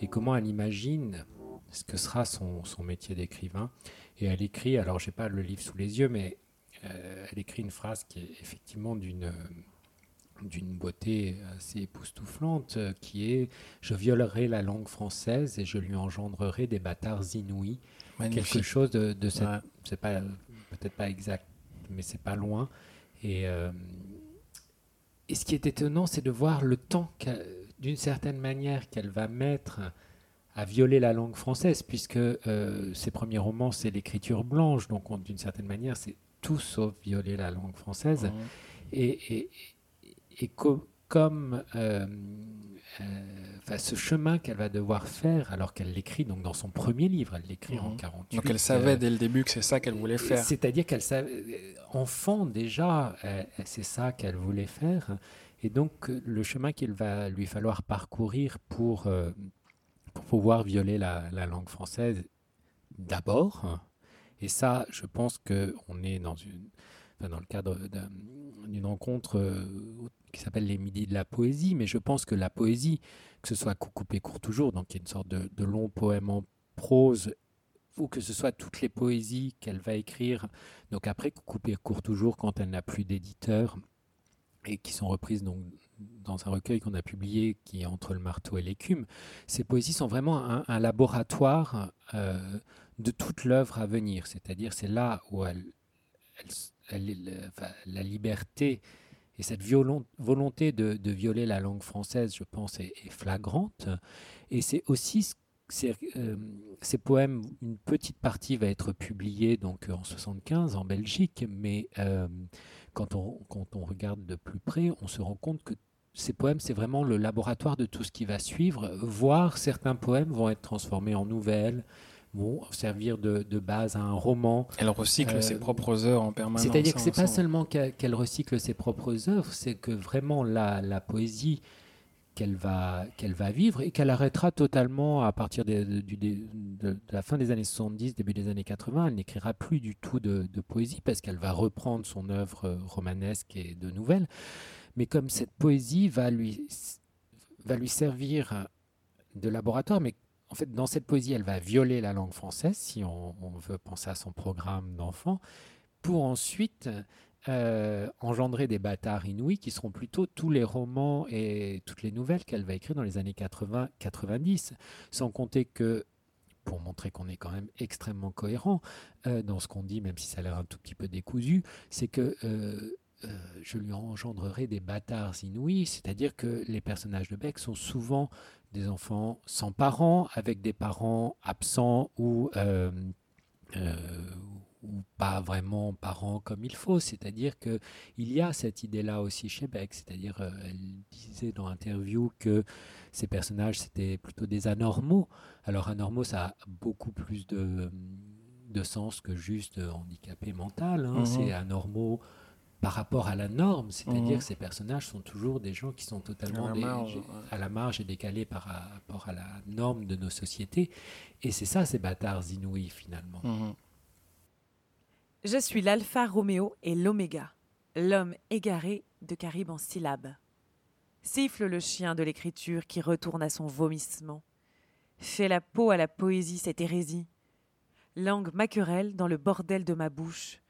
et comment elle imagine ce que sera son, son métier d'écrivain. Et elle écrit, alors j'ai pas le livre sous les yeux, mais euh, elle écrit une phrase qui est effectivement d'une d'une beauté assez époustouflante, qui est Je violerai la langue française et je lui engendrerai des bâtards inouïs. Quelque chose de, de cette. C'est pas peut-être pas exact, mais c'est pas loin. Et, euh, et ce qui est étonnant, c'est de voir le temps, d'une certaine manière, qu'elle va mettre à violer la langue française, puisque euh, ses premiers romans, c'est l'écriture blanche, donc d'une certaine manière, c'est tout sauf violer la langue française. Mmh. Et, et, et comme euh, euh, ce chemin qu'elle va devoir faire, alors qu'elle l'écrit donc dans son premier livre, elle l'écrit en 48. Mhm. Donc elle savait euh, dès le début que c'est ça qu'elle voulait faire. C'est-à-dire qu'elle savait, enfant déjà, c'est ça qu'elle voulait faire. Et donc le chemin qu'il va lui falloir parcourir pour, pour pouvoir violer la, la langue française, d'abord, et ça, je pense qu'on est dans une dans le cadre d'une rencontre euh, qui s'appelle les Midis de la poésie, mais je pense que la poésie, que ce soit coupé court toujours, donc il y a une sorte de, long poème en prose, ou que ce soit toutes les poésies qu'elle va écrire, donc après coupé court toujours quand elle n'a plus d'éditeur, et qui sont reprises donc dans un recueil qu'on a publié qui est entre le marteau et l'écume. Ces poésies sont vraiment un, laboratoire euh, de toute l'œuvre à venir, c'est-à-dire c'est là où elle, elle, la liberté et cette volonté de, violer la langue française, je pense, est, flagrante. Et c'est aussi euh, ces poèmes, une petite partie va être publiée donc en 75 en Belgique, mais euh, quand, on, quand on regarde de plus près, on se rend compte que ces poèmes, c'est vraiment le laboratoire de tout ce qui va suivre, voire certains poèmes vont être transformés en nouvelles, vont servir de, base à un roman. Elle recycle ses euh, propres œuvres en permanence. C'est-à-dire que c'est pas seulement qu'elle recycle ses propres œuvres, c'est que vraiment la, la poésie qu'elle va, qu'elle va vivre et qu'elle arrêtera totalement à partir de, de, la fin des années 70, début des années 80. Elle n'écrira plus du tout de, poésie parce qu'elle va reprendre son œuvre romanesque et de nouvelles. Mais comme cette poésie va lui, va lui servir de laboratoire, mais en fait, dans cette poésie, elle va violer la langue française, si on, veut penser à son programme d'enfant, pour ensuite euh, engendrer des bâtards inouïs qui seront plutôt tous les romans et toutes les nouvelles qu'elle va écrire dans les années 80-90. Sans compter que, pour montrer qu'on est quand même extrêmement cohérent euh, dans ce qu'on dit, même si ça a l'air un tout petit peu décousu, c'est que euh, je lui engendrerai des bâtards inouïs, c'est-à-dire que les personnages de Beck sont souvent des enfants sans parents, avec des parents absents ou, euh, euh, ou pas vraiment parents comme il faut. C'est-à-dire qu'il y a cette idée-là aussi chez Beck. C'est-à-dire, euh, elle disait dans l'interview que ces personnages, c'était plutôt des anormaux. Alors, anormaux, ça a beaucoup plus de, de sens que juste handicapé mental. Hein. Mmh C'est anormaux par rapport à la norme, c'est-à-dire mhm. que ces personnages sont toujours des gens qui sont totalement à la, marge, et décalés par rapport à la norme de nos sociétés. Et c'est ça, ces bâtards inouïs, finalement. Mhm. Je suis l'alpha Roméo et l'oméga, l'homme égaré de Caribe en syllabes. Siffle le chien de l'écriture qui retourne à son vomissement. Fait la peau à la poésie cette hérésie. Langue maquerelle dans le bordel de ma bouche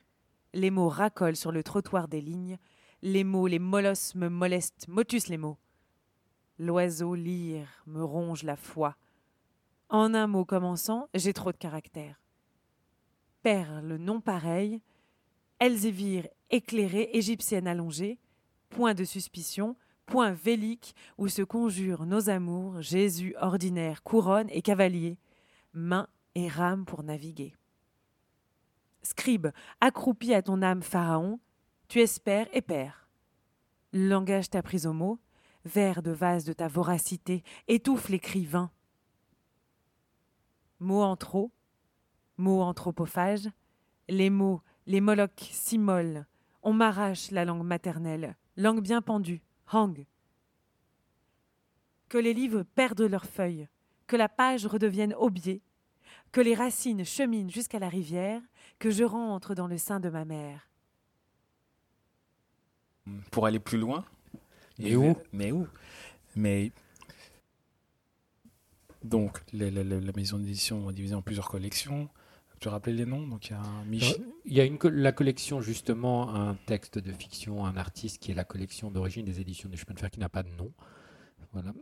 les mots racolent sur le trottoir des lignes. Les mots, les molosses me molestent. Motus les mots. L'oiseau lyre me ronge la foi. En un mot commençant, j'ai trop de caractère. Perle non pareille, Elzévir éclairée, égyptienne allongée, point de suspicion, point vélique où se conjurent nos amours, Jésus ordinaire, couronne et cavalier, main et rame pour naviguer. Scribe, accroupi à ton âme pharaon, tu espères et perds. Langage ta prise au mot, verre de vase de ta voracité, étouffe l'écrivain. Mots en trop, mots anthropophage, Les mots, les molochs s'immolent. On m'arrache la langue maternelle, langue bien pendue, hang. Que les livres perdent leurs feuilles, que la page redevienne aubier, que les racines cheminent jusqu'à la rivière, que je rentre dans le sein de ma mère. Pour aller plus loin Mais où? Mais où? Mais donc, la, maison d'édition est divisée en plusieurs collections. Tu peux rappeler les noms? Donc, il y a un Il y a une, la collection, justement, un texte de fiction, un artiste qui est la collection d'origine des éditions de faire qui n'a pas de nom. Voilà.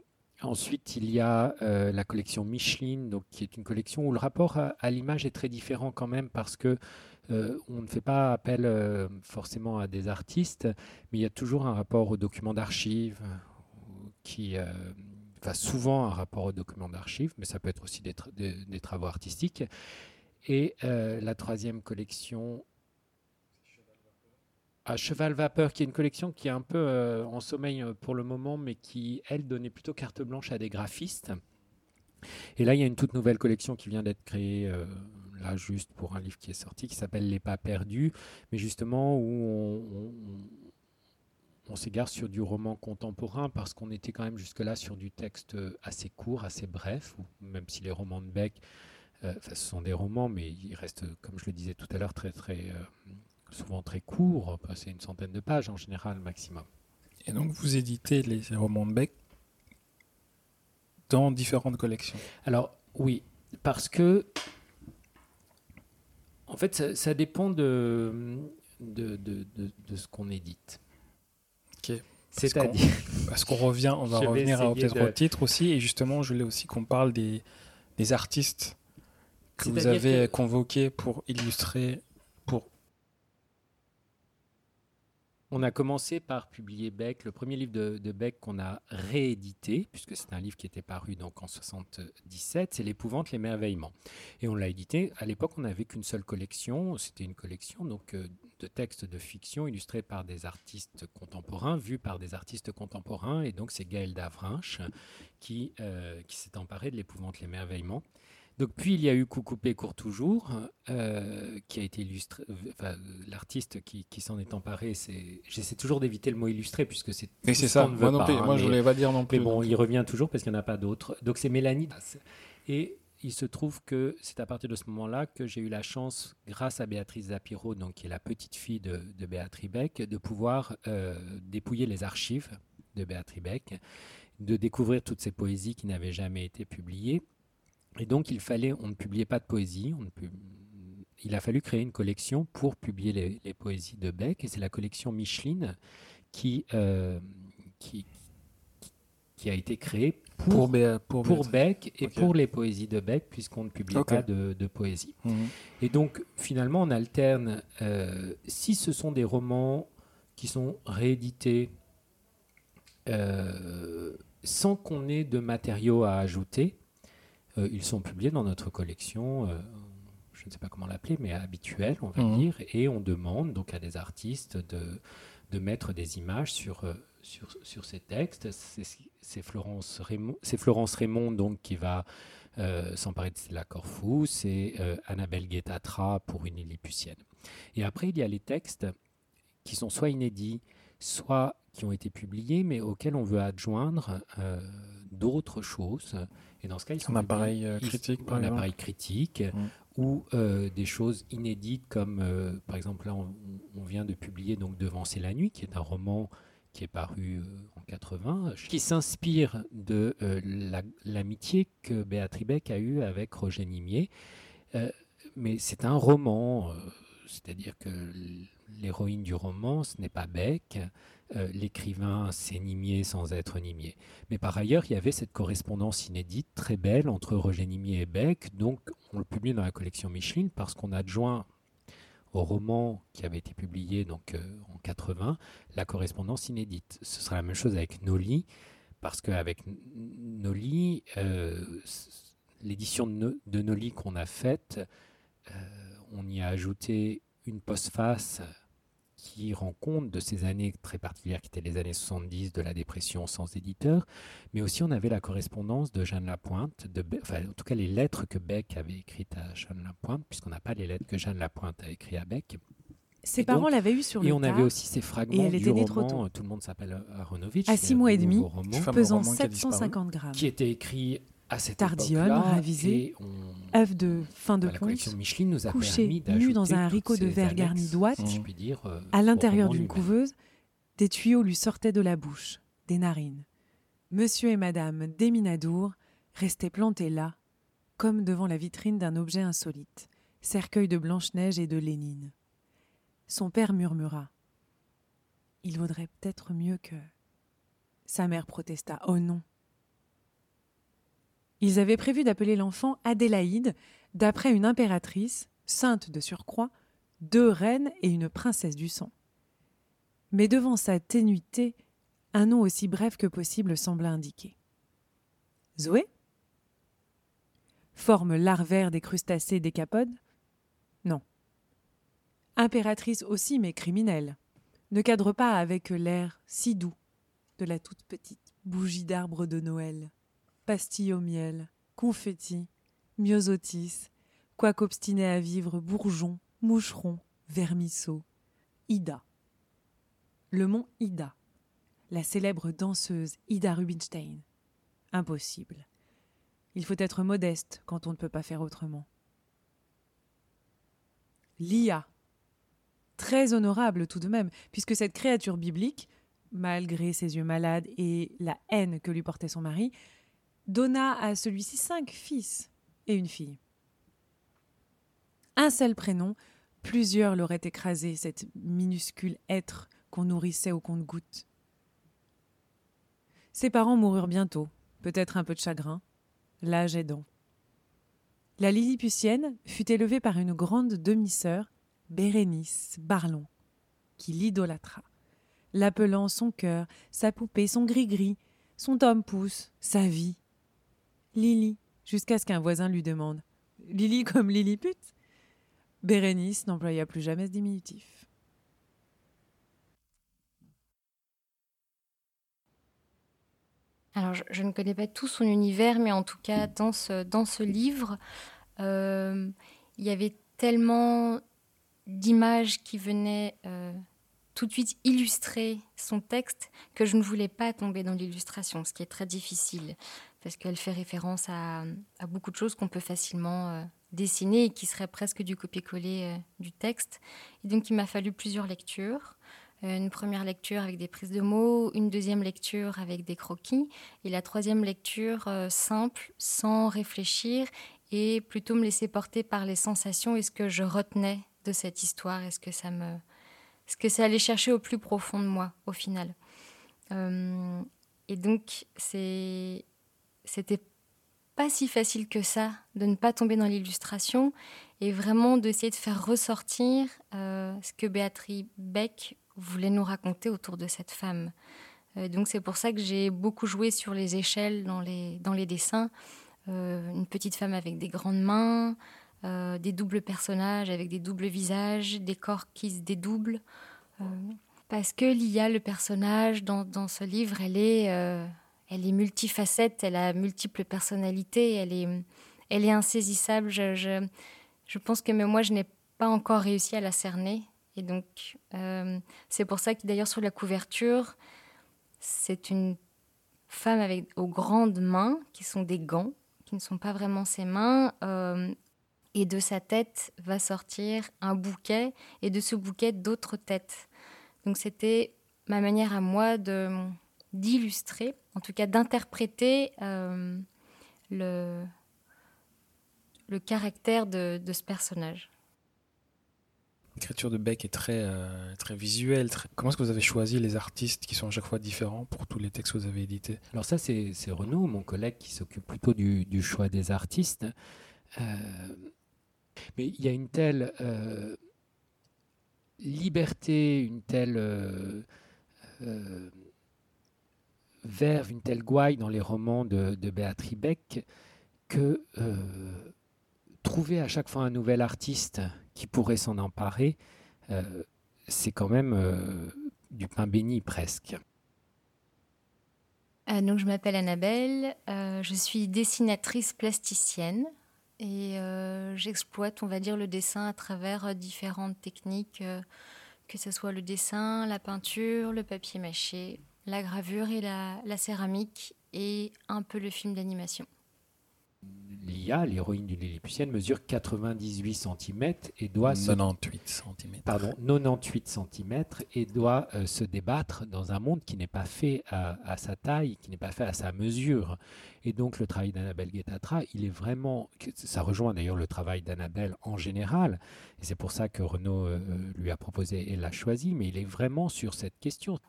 Ensuite, il y a euh, la collection Micheline, donc, qui est une collection où le rapport à, l'image est très différent quand même parce que euh, on ne fait pas appel euh, forcément à des artistes, mais il y a toujours un rapport aux documents d'archives qui, enfin souvent un rapport aux documents d'archives, mais ça peut être aussi des, des travaux artistiques. Et la troisième collection, Cheval Vapeur, qui est une collection qui est un peu euh, en sommeil euh, pour le moment, mais qui, elle, donnait plutôt carte blanche à des graphistes. Et là, il y a une toute nouvelle collection qui vient d'être créée, euh, là, juste pour un livre qui est sorti, qui s'appelle Les Pas Perdus, mais justement où on, s'égare sur du roman contemporain, parce qu'on était quand même jusque-là sur du texte assez court, assez bref, même si les romans de Beck, ce sont des romans, mais ils restent, comme je le disais tout à l'heure, très, très souvent très court, c'est une centaine de pages en général maximum. Et donc vous éditez les romans de Beck dans différentes collections Alors oui, parce que en fait ça, dépend de, de, de, de, ce qu'on édite. Ok. C'est-à-dire *laughs* Parce qu'on revient, on va revenir à peut-être au titre aussi, et justement je voulais aussi qu'on parle des, des artistes que vous avez convoqués pour illustrer On a commencé par publier Beck, le premier livre de, Beck qu'on a réédité, puisque c'est un livre qui était paru donc en 77, c'est L'épouvante, l'émerveillement. Et on l'a édité. À l'époque, on n'avait qu'une seule collection. C'était une collection donc euh, de textes de fiction illustrés par des artistes contemporains, vus par des artistes contemporains. Et donc, c'est Gaël Davrinche qui, euh, qui s'est emparé de L'épouvante, l'émerveillement. Donc, puis il y a eu Coucoupé court toujours, euh, qui a été illustré. Enfin, l'artiste qui, s'en est emparé, c'est. J'essaie toujours d'éviter le mot illustré puisque c'est. Mais c'est ça. Moi, non plus, moi mais, je voulais pas dire non plus. Mais bon, il revient toujours parce qu'il n'y en a pas d'autres. Donc c'est Mélanie. Et il se trouve que c'est à partir de ce moment-là que j'ai eu la chance, grâce à Béatrice Zapiro, donc qui est la petite fille de, de Béatrice Beck, de pouvoir euh, dépouiller les archives de Béatrice Beck, de découvrir toutes ces poésies qui n'avaient jamais été publiées et donc, il fallait, on ne publiait pas de poésie, on il a fallu créer une collection pour publier les, poésies de Beck, et c'est la collection Micheline qui, euh, qui, qui, a été créée pour, pour, pour, Beck et pour les poésies de Beck, puisqu'on ne publie pas de, poésie. Mhm. Et donc, finalement, on alterne, euh, si ce sont des romans qui sont réédités euh, sans qu'on ait de matériaux à ajouter, ils sont publiés dans notre collection, euh, je ne sais pas comment l'appeler, mais habituelle, on va mhm. dire, et on demande donc à des artistes de, de mettre des images sur, euh, sur, sur ces textes. C'est Florence Raymond, Florence Raymond donc, qui va s'emparer de la Corfou, c'est Annabelle Guettatra pour une Lilliputienne. Et après, il y a les textes qui sont soit inédits, soit qui ont été publiés, mais auxquels on veut adjoindre d'autres choses. Et dans ce cas, ils sont un appareil euh, critique, un appareil critique, mm. ou euh, des choses inédites comme, euh, par exemple, là, on, vient de publier donc Devant c'est la nuit, qui est un roman qui est paru en 80, qui s'inspire de l'amitié que Béatrice Beck a eue avec Roger Nimier. mais c'est un roman, c'est-à-dire que l'héroïne du roman, ce n'est pas Beck, euh, l'écrivain, c'est Nimier sans être Nimier. Mais par ailleurs, il y avait cette correspondance inédite, très belle, entre Roger Nimier et Beck. Donc, on le publie dans la collection Micheline parce qu'on adjoint au roman qui avait été publié donc, euh, en 80 la correspondance inédite. Ce sera la même chose avec Noli, parce qu'avec Noli, euh, l'édition de, de, Noli qu'on a faite, on y a ajouté une postface qui rend compte de ces années très particulières qui étaient les années 70 de la dépression sans éditeur, mais aussi on avait la correspondance de Jeanne Lapointe, de enfin, en tout cas les lettres que Beck avait écrites à Jeanne Lapointe, puisqu'on n'a pas les lettres que Jeanne Lapointe a écrites à Beck. Ses parents l'avaient eu sur le Et on avait aussi ces fragments elle du était roman, tout le monde s'appelle Aronovitch. À six mois et demi, roman, pesant 750 grammes. Qui était écrit à cette ravisée, œuvre de fin de Micheline nous a couché nu dans un haricot de verre garni d'ouate, si euh, à l'intérieur d'une couveuse, des tuyaux lui sortaient de la bouche, des narines. Monsieur et Madame Desminadour restaient plantés là, comme devant la vitrine d'un objet insolite, cercueil de Blanche-Neige et de Lénine. Son père murmura. Il vaudrait peut-être mieux que. Sa mère protesta. Oh non. Ils avaient prévu d'appeler l'enfant Adélaïde, d'après une impératrice, sainte de surcroît, deux reines et une princesse du sang. Mais devant sa ténuité, un nom aussi bref que possible sembla indiquer. Zoé? Forme larvaire des crustacés décapodes Non. Impératrice aussi, mais criminelle. Ne cadre pas avec l'air si doux de la toute petite bougie d'arbre de Noël pastilles au miel, confettis, myosotis, quoique obstiné à vivre bourgeon, moucheron, vermisseau, Ida. Le mont Ida, la célèbre danseuse Ida Rubinstein. Impossible. Il faut être modeste quand on ne peut pas faire autrement. Lia. Très honorable tout de même, puisque cette créature biblique, malgré ses yeux malades et la haine que lui portait son mari, donna à celui-ci cinq fils et une fille. Un seul prénom, plusieurs l'auraient écrasé, cet minuscule être qu'on nourrissait au compte-gouttes. Ses parents moururent bientôt, peut-être un peu de chagrin, l'âge aidant. La Lilliputienne fut élevée par une grande demi-sœur, Bérénice Barlon, qui l'idolâtra, l'appelant son cœur, sa poupée, son gris-gris, son tome pouce, sa vie, Lily, jusqu'à ce qu'un voisin lui demande. Lily *laughs* comme Lilliput Bérénice n'employa plus jamais ce diminutif. Alors, je, ne connais pas tout son univers, mais en tout cas, dans ce, dans ce livre, euh, il y avait tellement d'images qui venaient euh, tout de suite illustrer son texte que je ne voulais pas tomber dans l'illustration, ce qui est très difficile parce qu'elle fait référence à, beaucoup de choses qu'on peut facilement euh, dessiner et qui seraient presque du copier-coller euh, du texte. Et donc il m'a fallu plusieurs lectures. Euh, une première lecture avec des prises de mots, une deuxième lecture avec des croquis, et la troisième lecture simple, sans réfléchir, et plutôt me laisser porter par les sensations et ce que je retenais de cette histoire, est-ce que ça me, ce que ça allait chercher au plus profond de moi, au final. et donc, c'est c'était pas si facile que ça de ne pas tomber dans l'illustration et vraiment d'essayer de faire ressortir euh, ce que Béatrice Beck voulait nous raconter autour de cette femme. Euh, donc c'est pour ça que j'ai beaucoup joué sur les échelles dans les, dans les dessins. Euh, une petite femme avec des grandes mains, des doubles personnages avec des doubles visages, des corps qui se dédoublent. parce que Lia, le personnage dans, dans ce livre, elle est elle est multifacette, elle a multiples personnalités, elle est, insaisissable. Je, pense que moi, je n'ai pas encore réussi à la cerner. Et donc, euh, c'est pour ça que d'ailleurs, sur la couverture, c'est une femme avec aux grandes mains, qui sont des gants, qui ne sont pas vraiment ses mains. Euh, et de sa tête va sortir un bouquet, et de ce bouquet, d'autres têtes. Donc, c'était ma manière à moi de d'illustrer, en tout cas d'interpréter euh, le, le caractère de, ce personnage. L'écriture de Beck est très, euh, très visuelle. Comment est-ce que vous avez choisi les artistes qui sont à chaque fois différents pour tous les textes que vous avez édités? Alors ça, c'est Renaud, mon collègue, qui s'occupe plutôt du, du, choix des artistes. Euh, mais il y a une telle liberté, une telle telle gouaille dans les romans de, de Béatrice Beck que euh, trouver à chaque fois un nouvel artiste qui pourrait s'en emparer, euh, c'est quand même euh, du pain béni presque. Donc, je m'appelle Annabelle, je suis dessinatrice plasticienne et j'exploite, on va dire, le dessin à travers différentes techniques, que ce soit le dessin, la peinture, le papier mâché, la gravure et la céramique et un peu le film d'animation. Lia, l'héroïne d'une Lilliputienne, mesure 98 cm et doit 98 cm. Pardon, 98 cm et doit euh, se débattre dans un monde qui n'est pas fait à, sa taille, qui n'est pas fait à sa mesure. Et donc le travail d'Annabelle Guettatra, il est vraiment, ça rejoint d'ailleurs le travail d'Annabelle en général, et c'est pour ça que Renaud euh, lui a proposé et l'a choisi, mais il est vraiment sur cette question.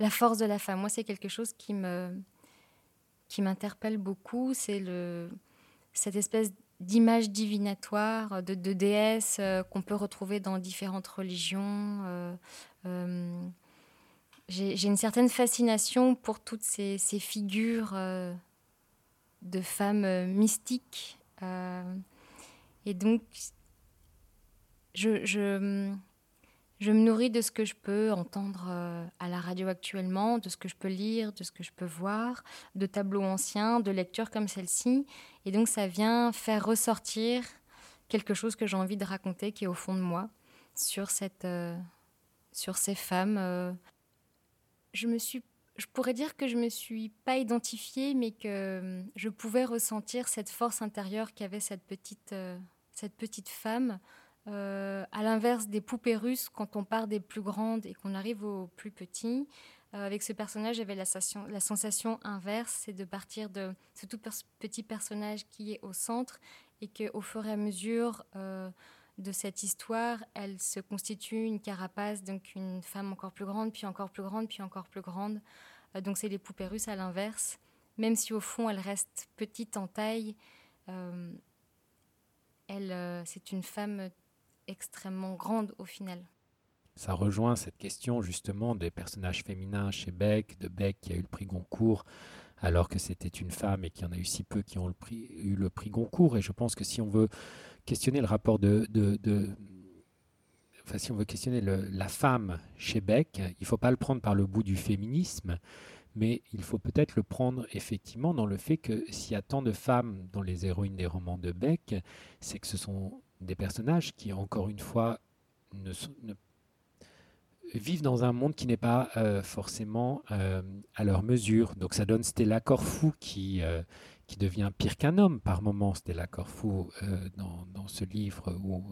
La force de la femme, moi c'est quelque chose qui m'interpelle beaucoup, c'est cette espèce d'image divinatoire, de, déesse euh, qu'on peut retrouver dans différentes religions. Euh, euh, j'ai une certaine fascination pour toutes ces, figures de femmes mystiques. et donc, je je me nourris de ce que je peux entendre euh, à la radio actuellement, de ce que je peux lire, de ce que je peux voir, de tableaux anciens, de lectures comme celle-ci. Et donc ça vient faire ressortir quelque chose que j'ai envie de raconter qui est au fond de moi sur, cette, euh, sur ces femmes. Euh. Je, me suis, je pourrais dire que je ne me suis pas identifiée, mais que je pouvais ressentir cette force intérieure qu'avait cette petite, cette petite femme euh, à l'inverse des poupées russes, quand on part des plus grandes et qu'on arrive aux plus petits, euh, avec ce personnage, j'avais la, sensation inverse, c'est de partir de ce tout petit personnage qui est au centre et qu'au fur et à mesure euh, de cette histoire, elle se constitue une carapace, donc une femme encore plus grande, puis encore plus grande, puis encore plus grande. donc c'est les poupées russes à l'inverse. Même si au fond elle reste petite en taille, elle, c'est une femme extrêmement grande au final. Ça rejoint cette question justement des personnages féminins chez Beck, de Beck qui a eu le prix Goncourt alors que c'était une femme et qu'il y en a eu si peu qui ont eu le prix Goncourt. Et je pense que si on veut questionner le rapport de, enfin, si on veut questionner la femme chez Beck, il ne faut pas le prendre par le bout du féminisme, mais il faut peut-être le prendre effectivement dans le fait que s'il y a tant de femmes dans les héroïnes des romans de Beck, c'est que ce sont des personnages qui, encore une fois, vivent dans un monde qui n'est pas euh, forcément euh, à leur mesure. Donc ça donne Stella Corfou qui, euh, devient pire qu'un homme par moments, Stella Corfou, dans, dans, ce livre où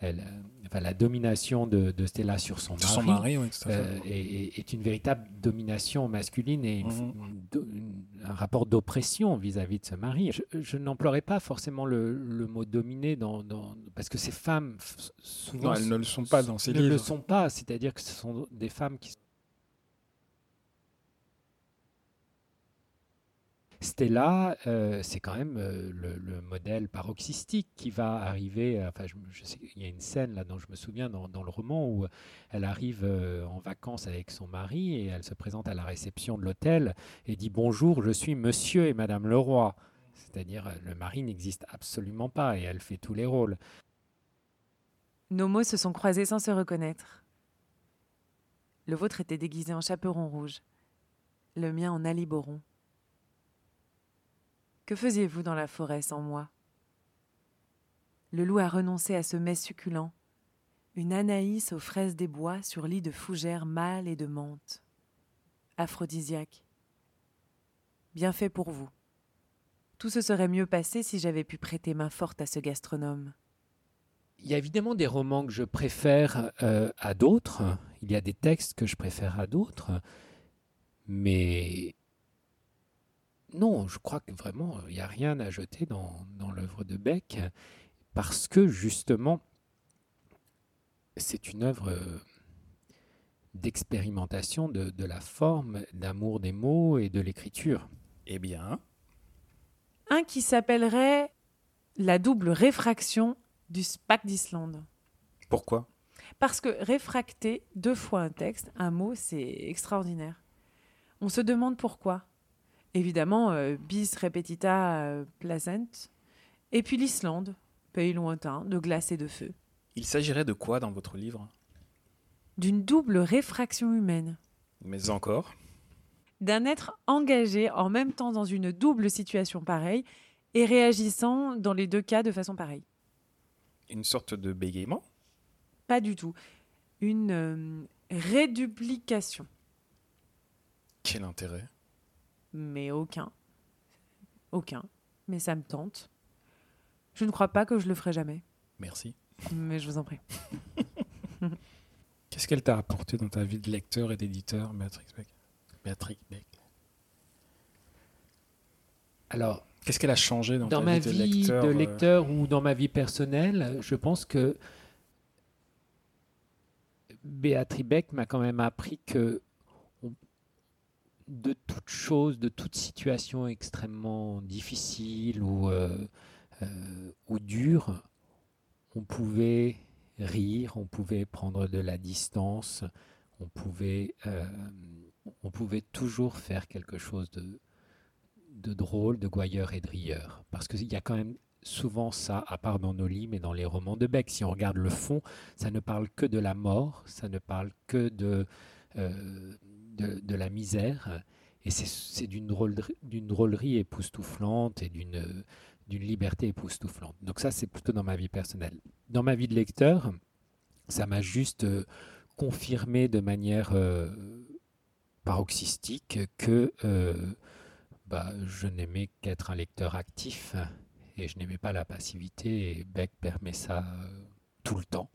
elle, enfin, la domination de, de, Stella sur son mari, son mari est, est, une véritable domination masculine et mhm. un rapport d'oppression vis-à-vis de ce mari. Je, n'emploierai pas forcément le, le mot dominer dans, dans, parce que ces femmes, souvent, non, elles ne le sont pas dans ces livres. Ne le sont pas, c'est-à-dire que ce sont des femmes qui Stella, euh, c'est quand même euh, le, modèle paroxystique qui va arriver. Euh, enfin, je, il y a une scène là dont je me souviens dans, le roman où elle arrive en vacances avec son mari et elle se présente à la réception de l'hôtel et dit bonjour, je suis Monsieur et Madame Leroy. C'est-à-dire le mari n'existe absolument pas et elle fait tous les rôles. Nos mots se sont croisés sans se reconnaître. Le vôtre était déguisé en chaperon rouge, le mien en aliboron. Que faisiez-vous dans la forêt sans moi? Le loup a renoncé à ce mets succulent, une Anaïs aux fraises des bois sur lit de fougères mâles et de menthe. Aphrodisiaque. Bien fait pour vous. Tout se serait mieux passé si j'avais pu prêter main forte à ce gastronome. Il y a évidemment des romans que je préfère euh, à d'autres. Il y a des textes que je préfère à d'autres. Mais non, je crois que vraiment, il n'y a rien à jeter dans, l'œuvre de Beck, parce que justement, c'est une œuvre euh, d'expérimentation de, la forme, d'amour des mots et de l'écriture. Eh bien. Un qui s'appellerait la double réfraction du SPAC d'Islande. Pourquoi? Parce que réfracter deux fois un texte, un mot, c'est extraordinaire. On se demande pourquoi évidemment, euh, bis repetita euh, placent. Et puis l'Islande, pays lointain, de glace et de feu. Il s'agirait de quoi dans votre livre? D'une double réfraction humaine. Mais encore? D'un être engagé en même temps dans une double situation pareille et réagissant dans les deux cas de façon pareille. Une sorte de bégaiement? Pas du tout. Une euh, réduplication. Quel intérêt? Mais aucun. Aucun. Mais ça me tente. Je ne crois pas que je le ferai jamais. Merci. Mais je vous en prie. *laughs* Qu'est-ce qu'elle t'a apporté dans ta vie de lecteur et d'éditeur, Béatrix Beck? Béatrix Beck. Alors, qu'est-ce qu'elle a changé dans, dans ta ma vie de vie lecteur, de euh, lecteur ou dans ma vie personnelle Je pense que Béatrix Beck m'a quand même appris que de toute chose, de toute situation extrêmement difficile ou, euh, euh, ou dure, on pouvait rire, on pouvait prendre de la distance, on pouvait, euh, on pouvait toujours faire quelque chose de, de drôle, de gouailleur et de rieur. Parce qu'il y a quand même souvent ça, à part dans nos livres et dans les romans de Beck. Si on regarde le fond, ça ne parle que de la mort, ça ne parle que de, de, la misère. Et c'est- d'une drôlerie, époustouflante et d'une liberté époustouflante. Donc ça, c'est plutôt dans ma vie personnelle. Dans ma vie de lecteur, ça m'a juste euh, confirmé de manière euh, paroxystique que euh, bah, je n'aimais qu'être un lecteur actif et je n'aimais pas la passivité et Beck permet ça tout le temps.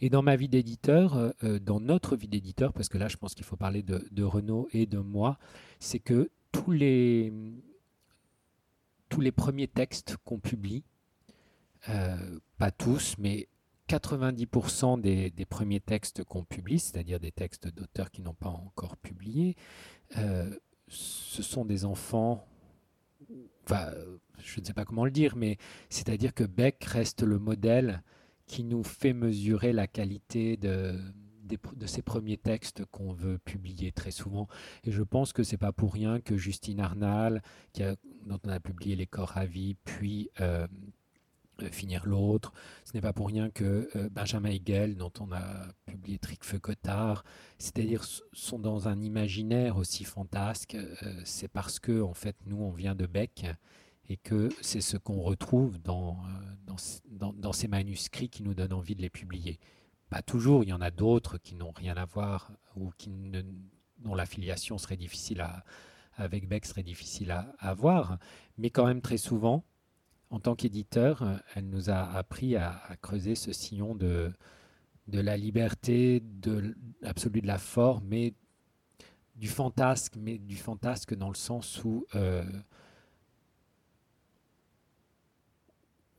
Et dans ma vie d'éditeur, euh, euh, dans notre vie d'éditeur, parce que là je pense qu'il faut parler de, Renaud et de moi, c'est que tous les, tous les premiers textes qu'on publie, euh, pas tous, mais 90% des, premiers textes qu'on publie, c'est-à-dire des textes d'auteurs qui n'ont pas encore publié, ce sont des enfants, enfin, je ne sais pas comment le dire, mais c'est-à-dire que Beck reste le modèle qui nous fait mesurer la qualité de, ces premiers textes qu'on veut publier très souvent. Et je pense que c'est pas pour rien que Justine Arnal, qui a- dont on a publié Les corps ravis, puis euh, euh, Finir l'autre, ce n'est pas pour rien que euh, Benjamin Hegel, dont on a publié Tricfeu Cotard, c'est-à-dire sont dans un imaginaire aussi fantasque. c'est parce que en fait nous on vient de Beck et que c'est ce qu'on retrouve dans, euh, dans, dans- ces manuscrits qui nous donnent envie de les publier. Pas toujours, il y en a d'autres qui n'ont rien à voir ou qui dont la filiation serait difficile à, avec Beck serait difficile à, à voir, mais quand même très souvent, en tant qu'éditeur, elle nous a appris à, creuser ce sillon de, de la liberté, de absolue de la forme, mais du fantasque, mais du fantasque dans le sens où, euh,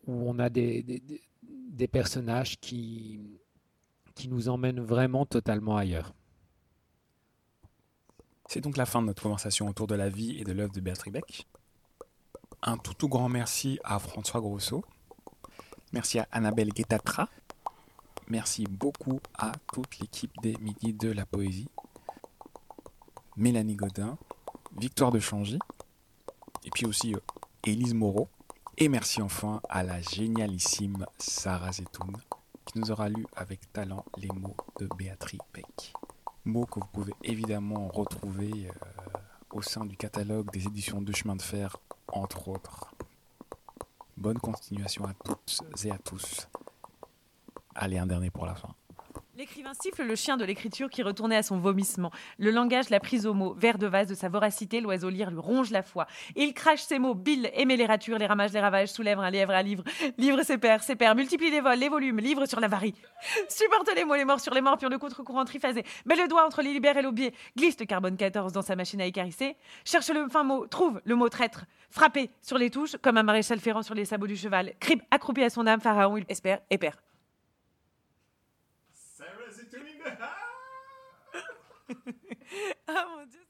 où on a des, personnages qui, nous emmènent vraiment totalement ailleurs. C'est donc la fin de notre conversation autour de la vie et de l'œuvre de Béatrix Beck. Un tout tout grand merci à François Grosso. Merci à Annabelle Guettatra. Merci beaucoup à toute l'équipe des Midis de la Poésie. Mélanie Godin, Victoire de Changy, et puis aussi euh, Élise Moreau. Et merci enfin à la génialissime Sarah Zetoun, qui nous aura lu avec talent les mots de Béatrix Beck. Mots que vous pouvez évidemment retrouver euh, au sein du catalogue des éditions de chemin de fer, entre autres. Bonne continuation à toutes et à tous. Allez, un dernier pour la fin. L'écrivain siffle le chien de l'écriture qui retournait à son vomissement. Le langage l'a prise au mot. Vert de vase de sa voracité, l'oiseau lire lui ronge la foi. Il crache ses mots, bille, aimait les ratures, les ramages, les ravages, soulève un lièvre à livre. Livre ses pères, ses pères, multiplie les vols, les volumes, livre sur l'avarie. Supporte les mots, les morts sur les morts, puis le contre-courant triphasé. Met le doigt entre les libères et l'aubier. Glisse le carbone 14 dans sa machine à écarisser. Cherche le fin mot, trouve le mot traître. Frappé sur les touches, comme un maréchal ferrant sur les sabots du cheval. Crib accroupi à son âme, pharaon, il espère et perd. Ah mon dieu.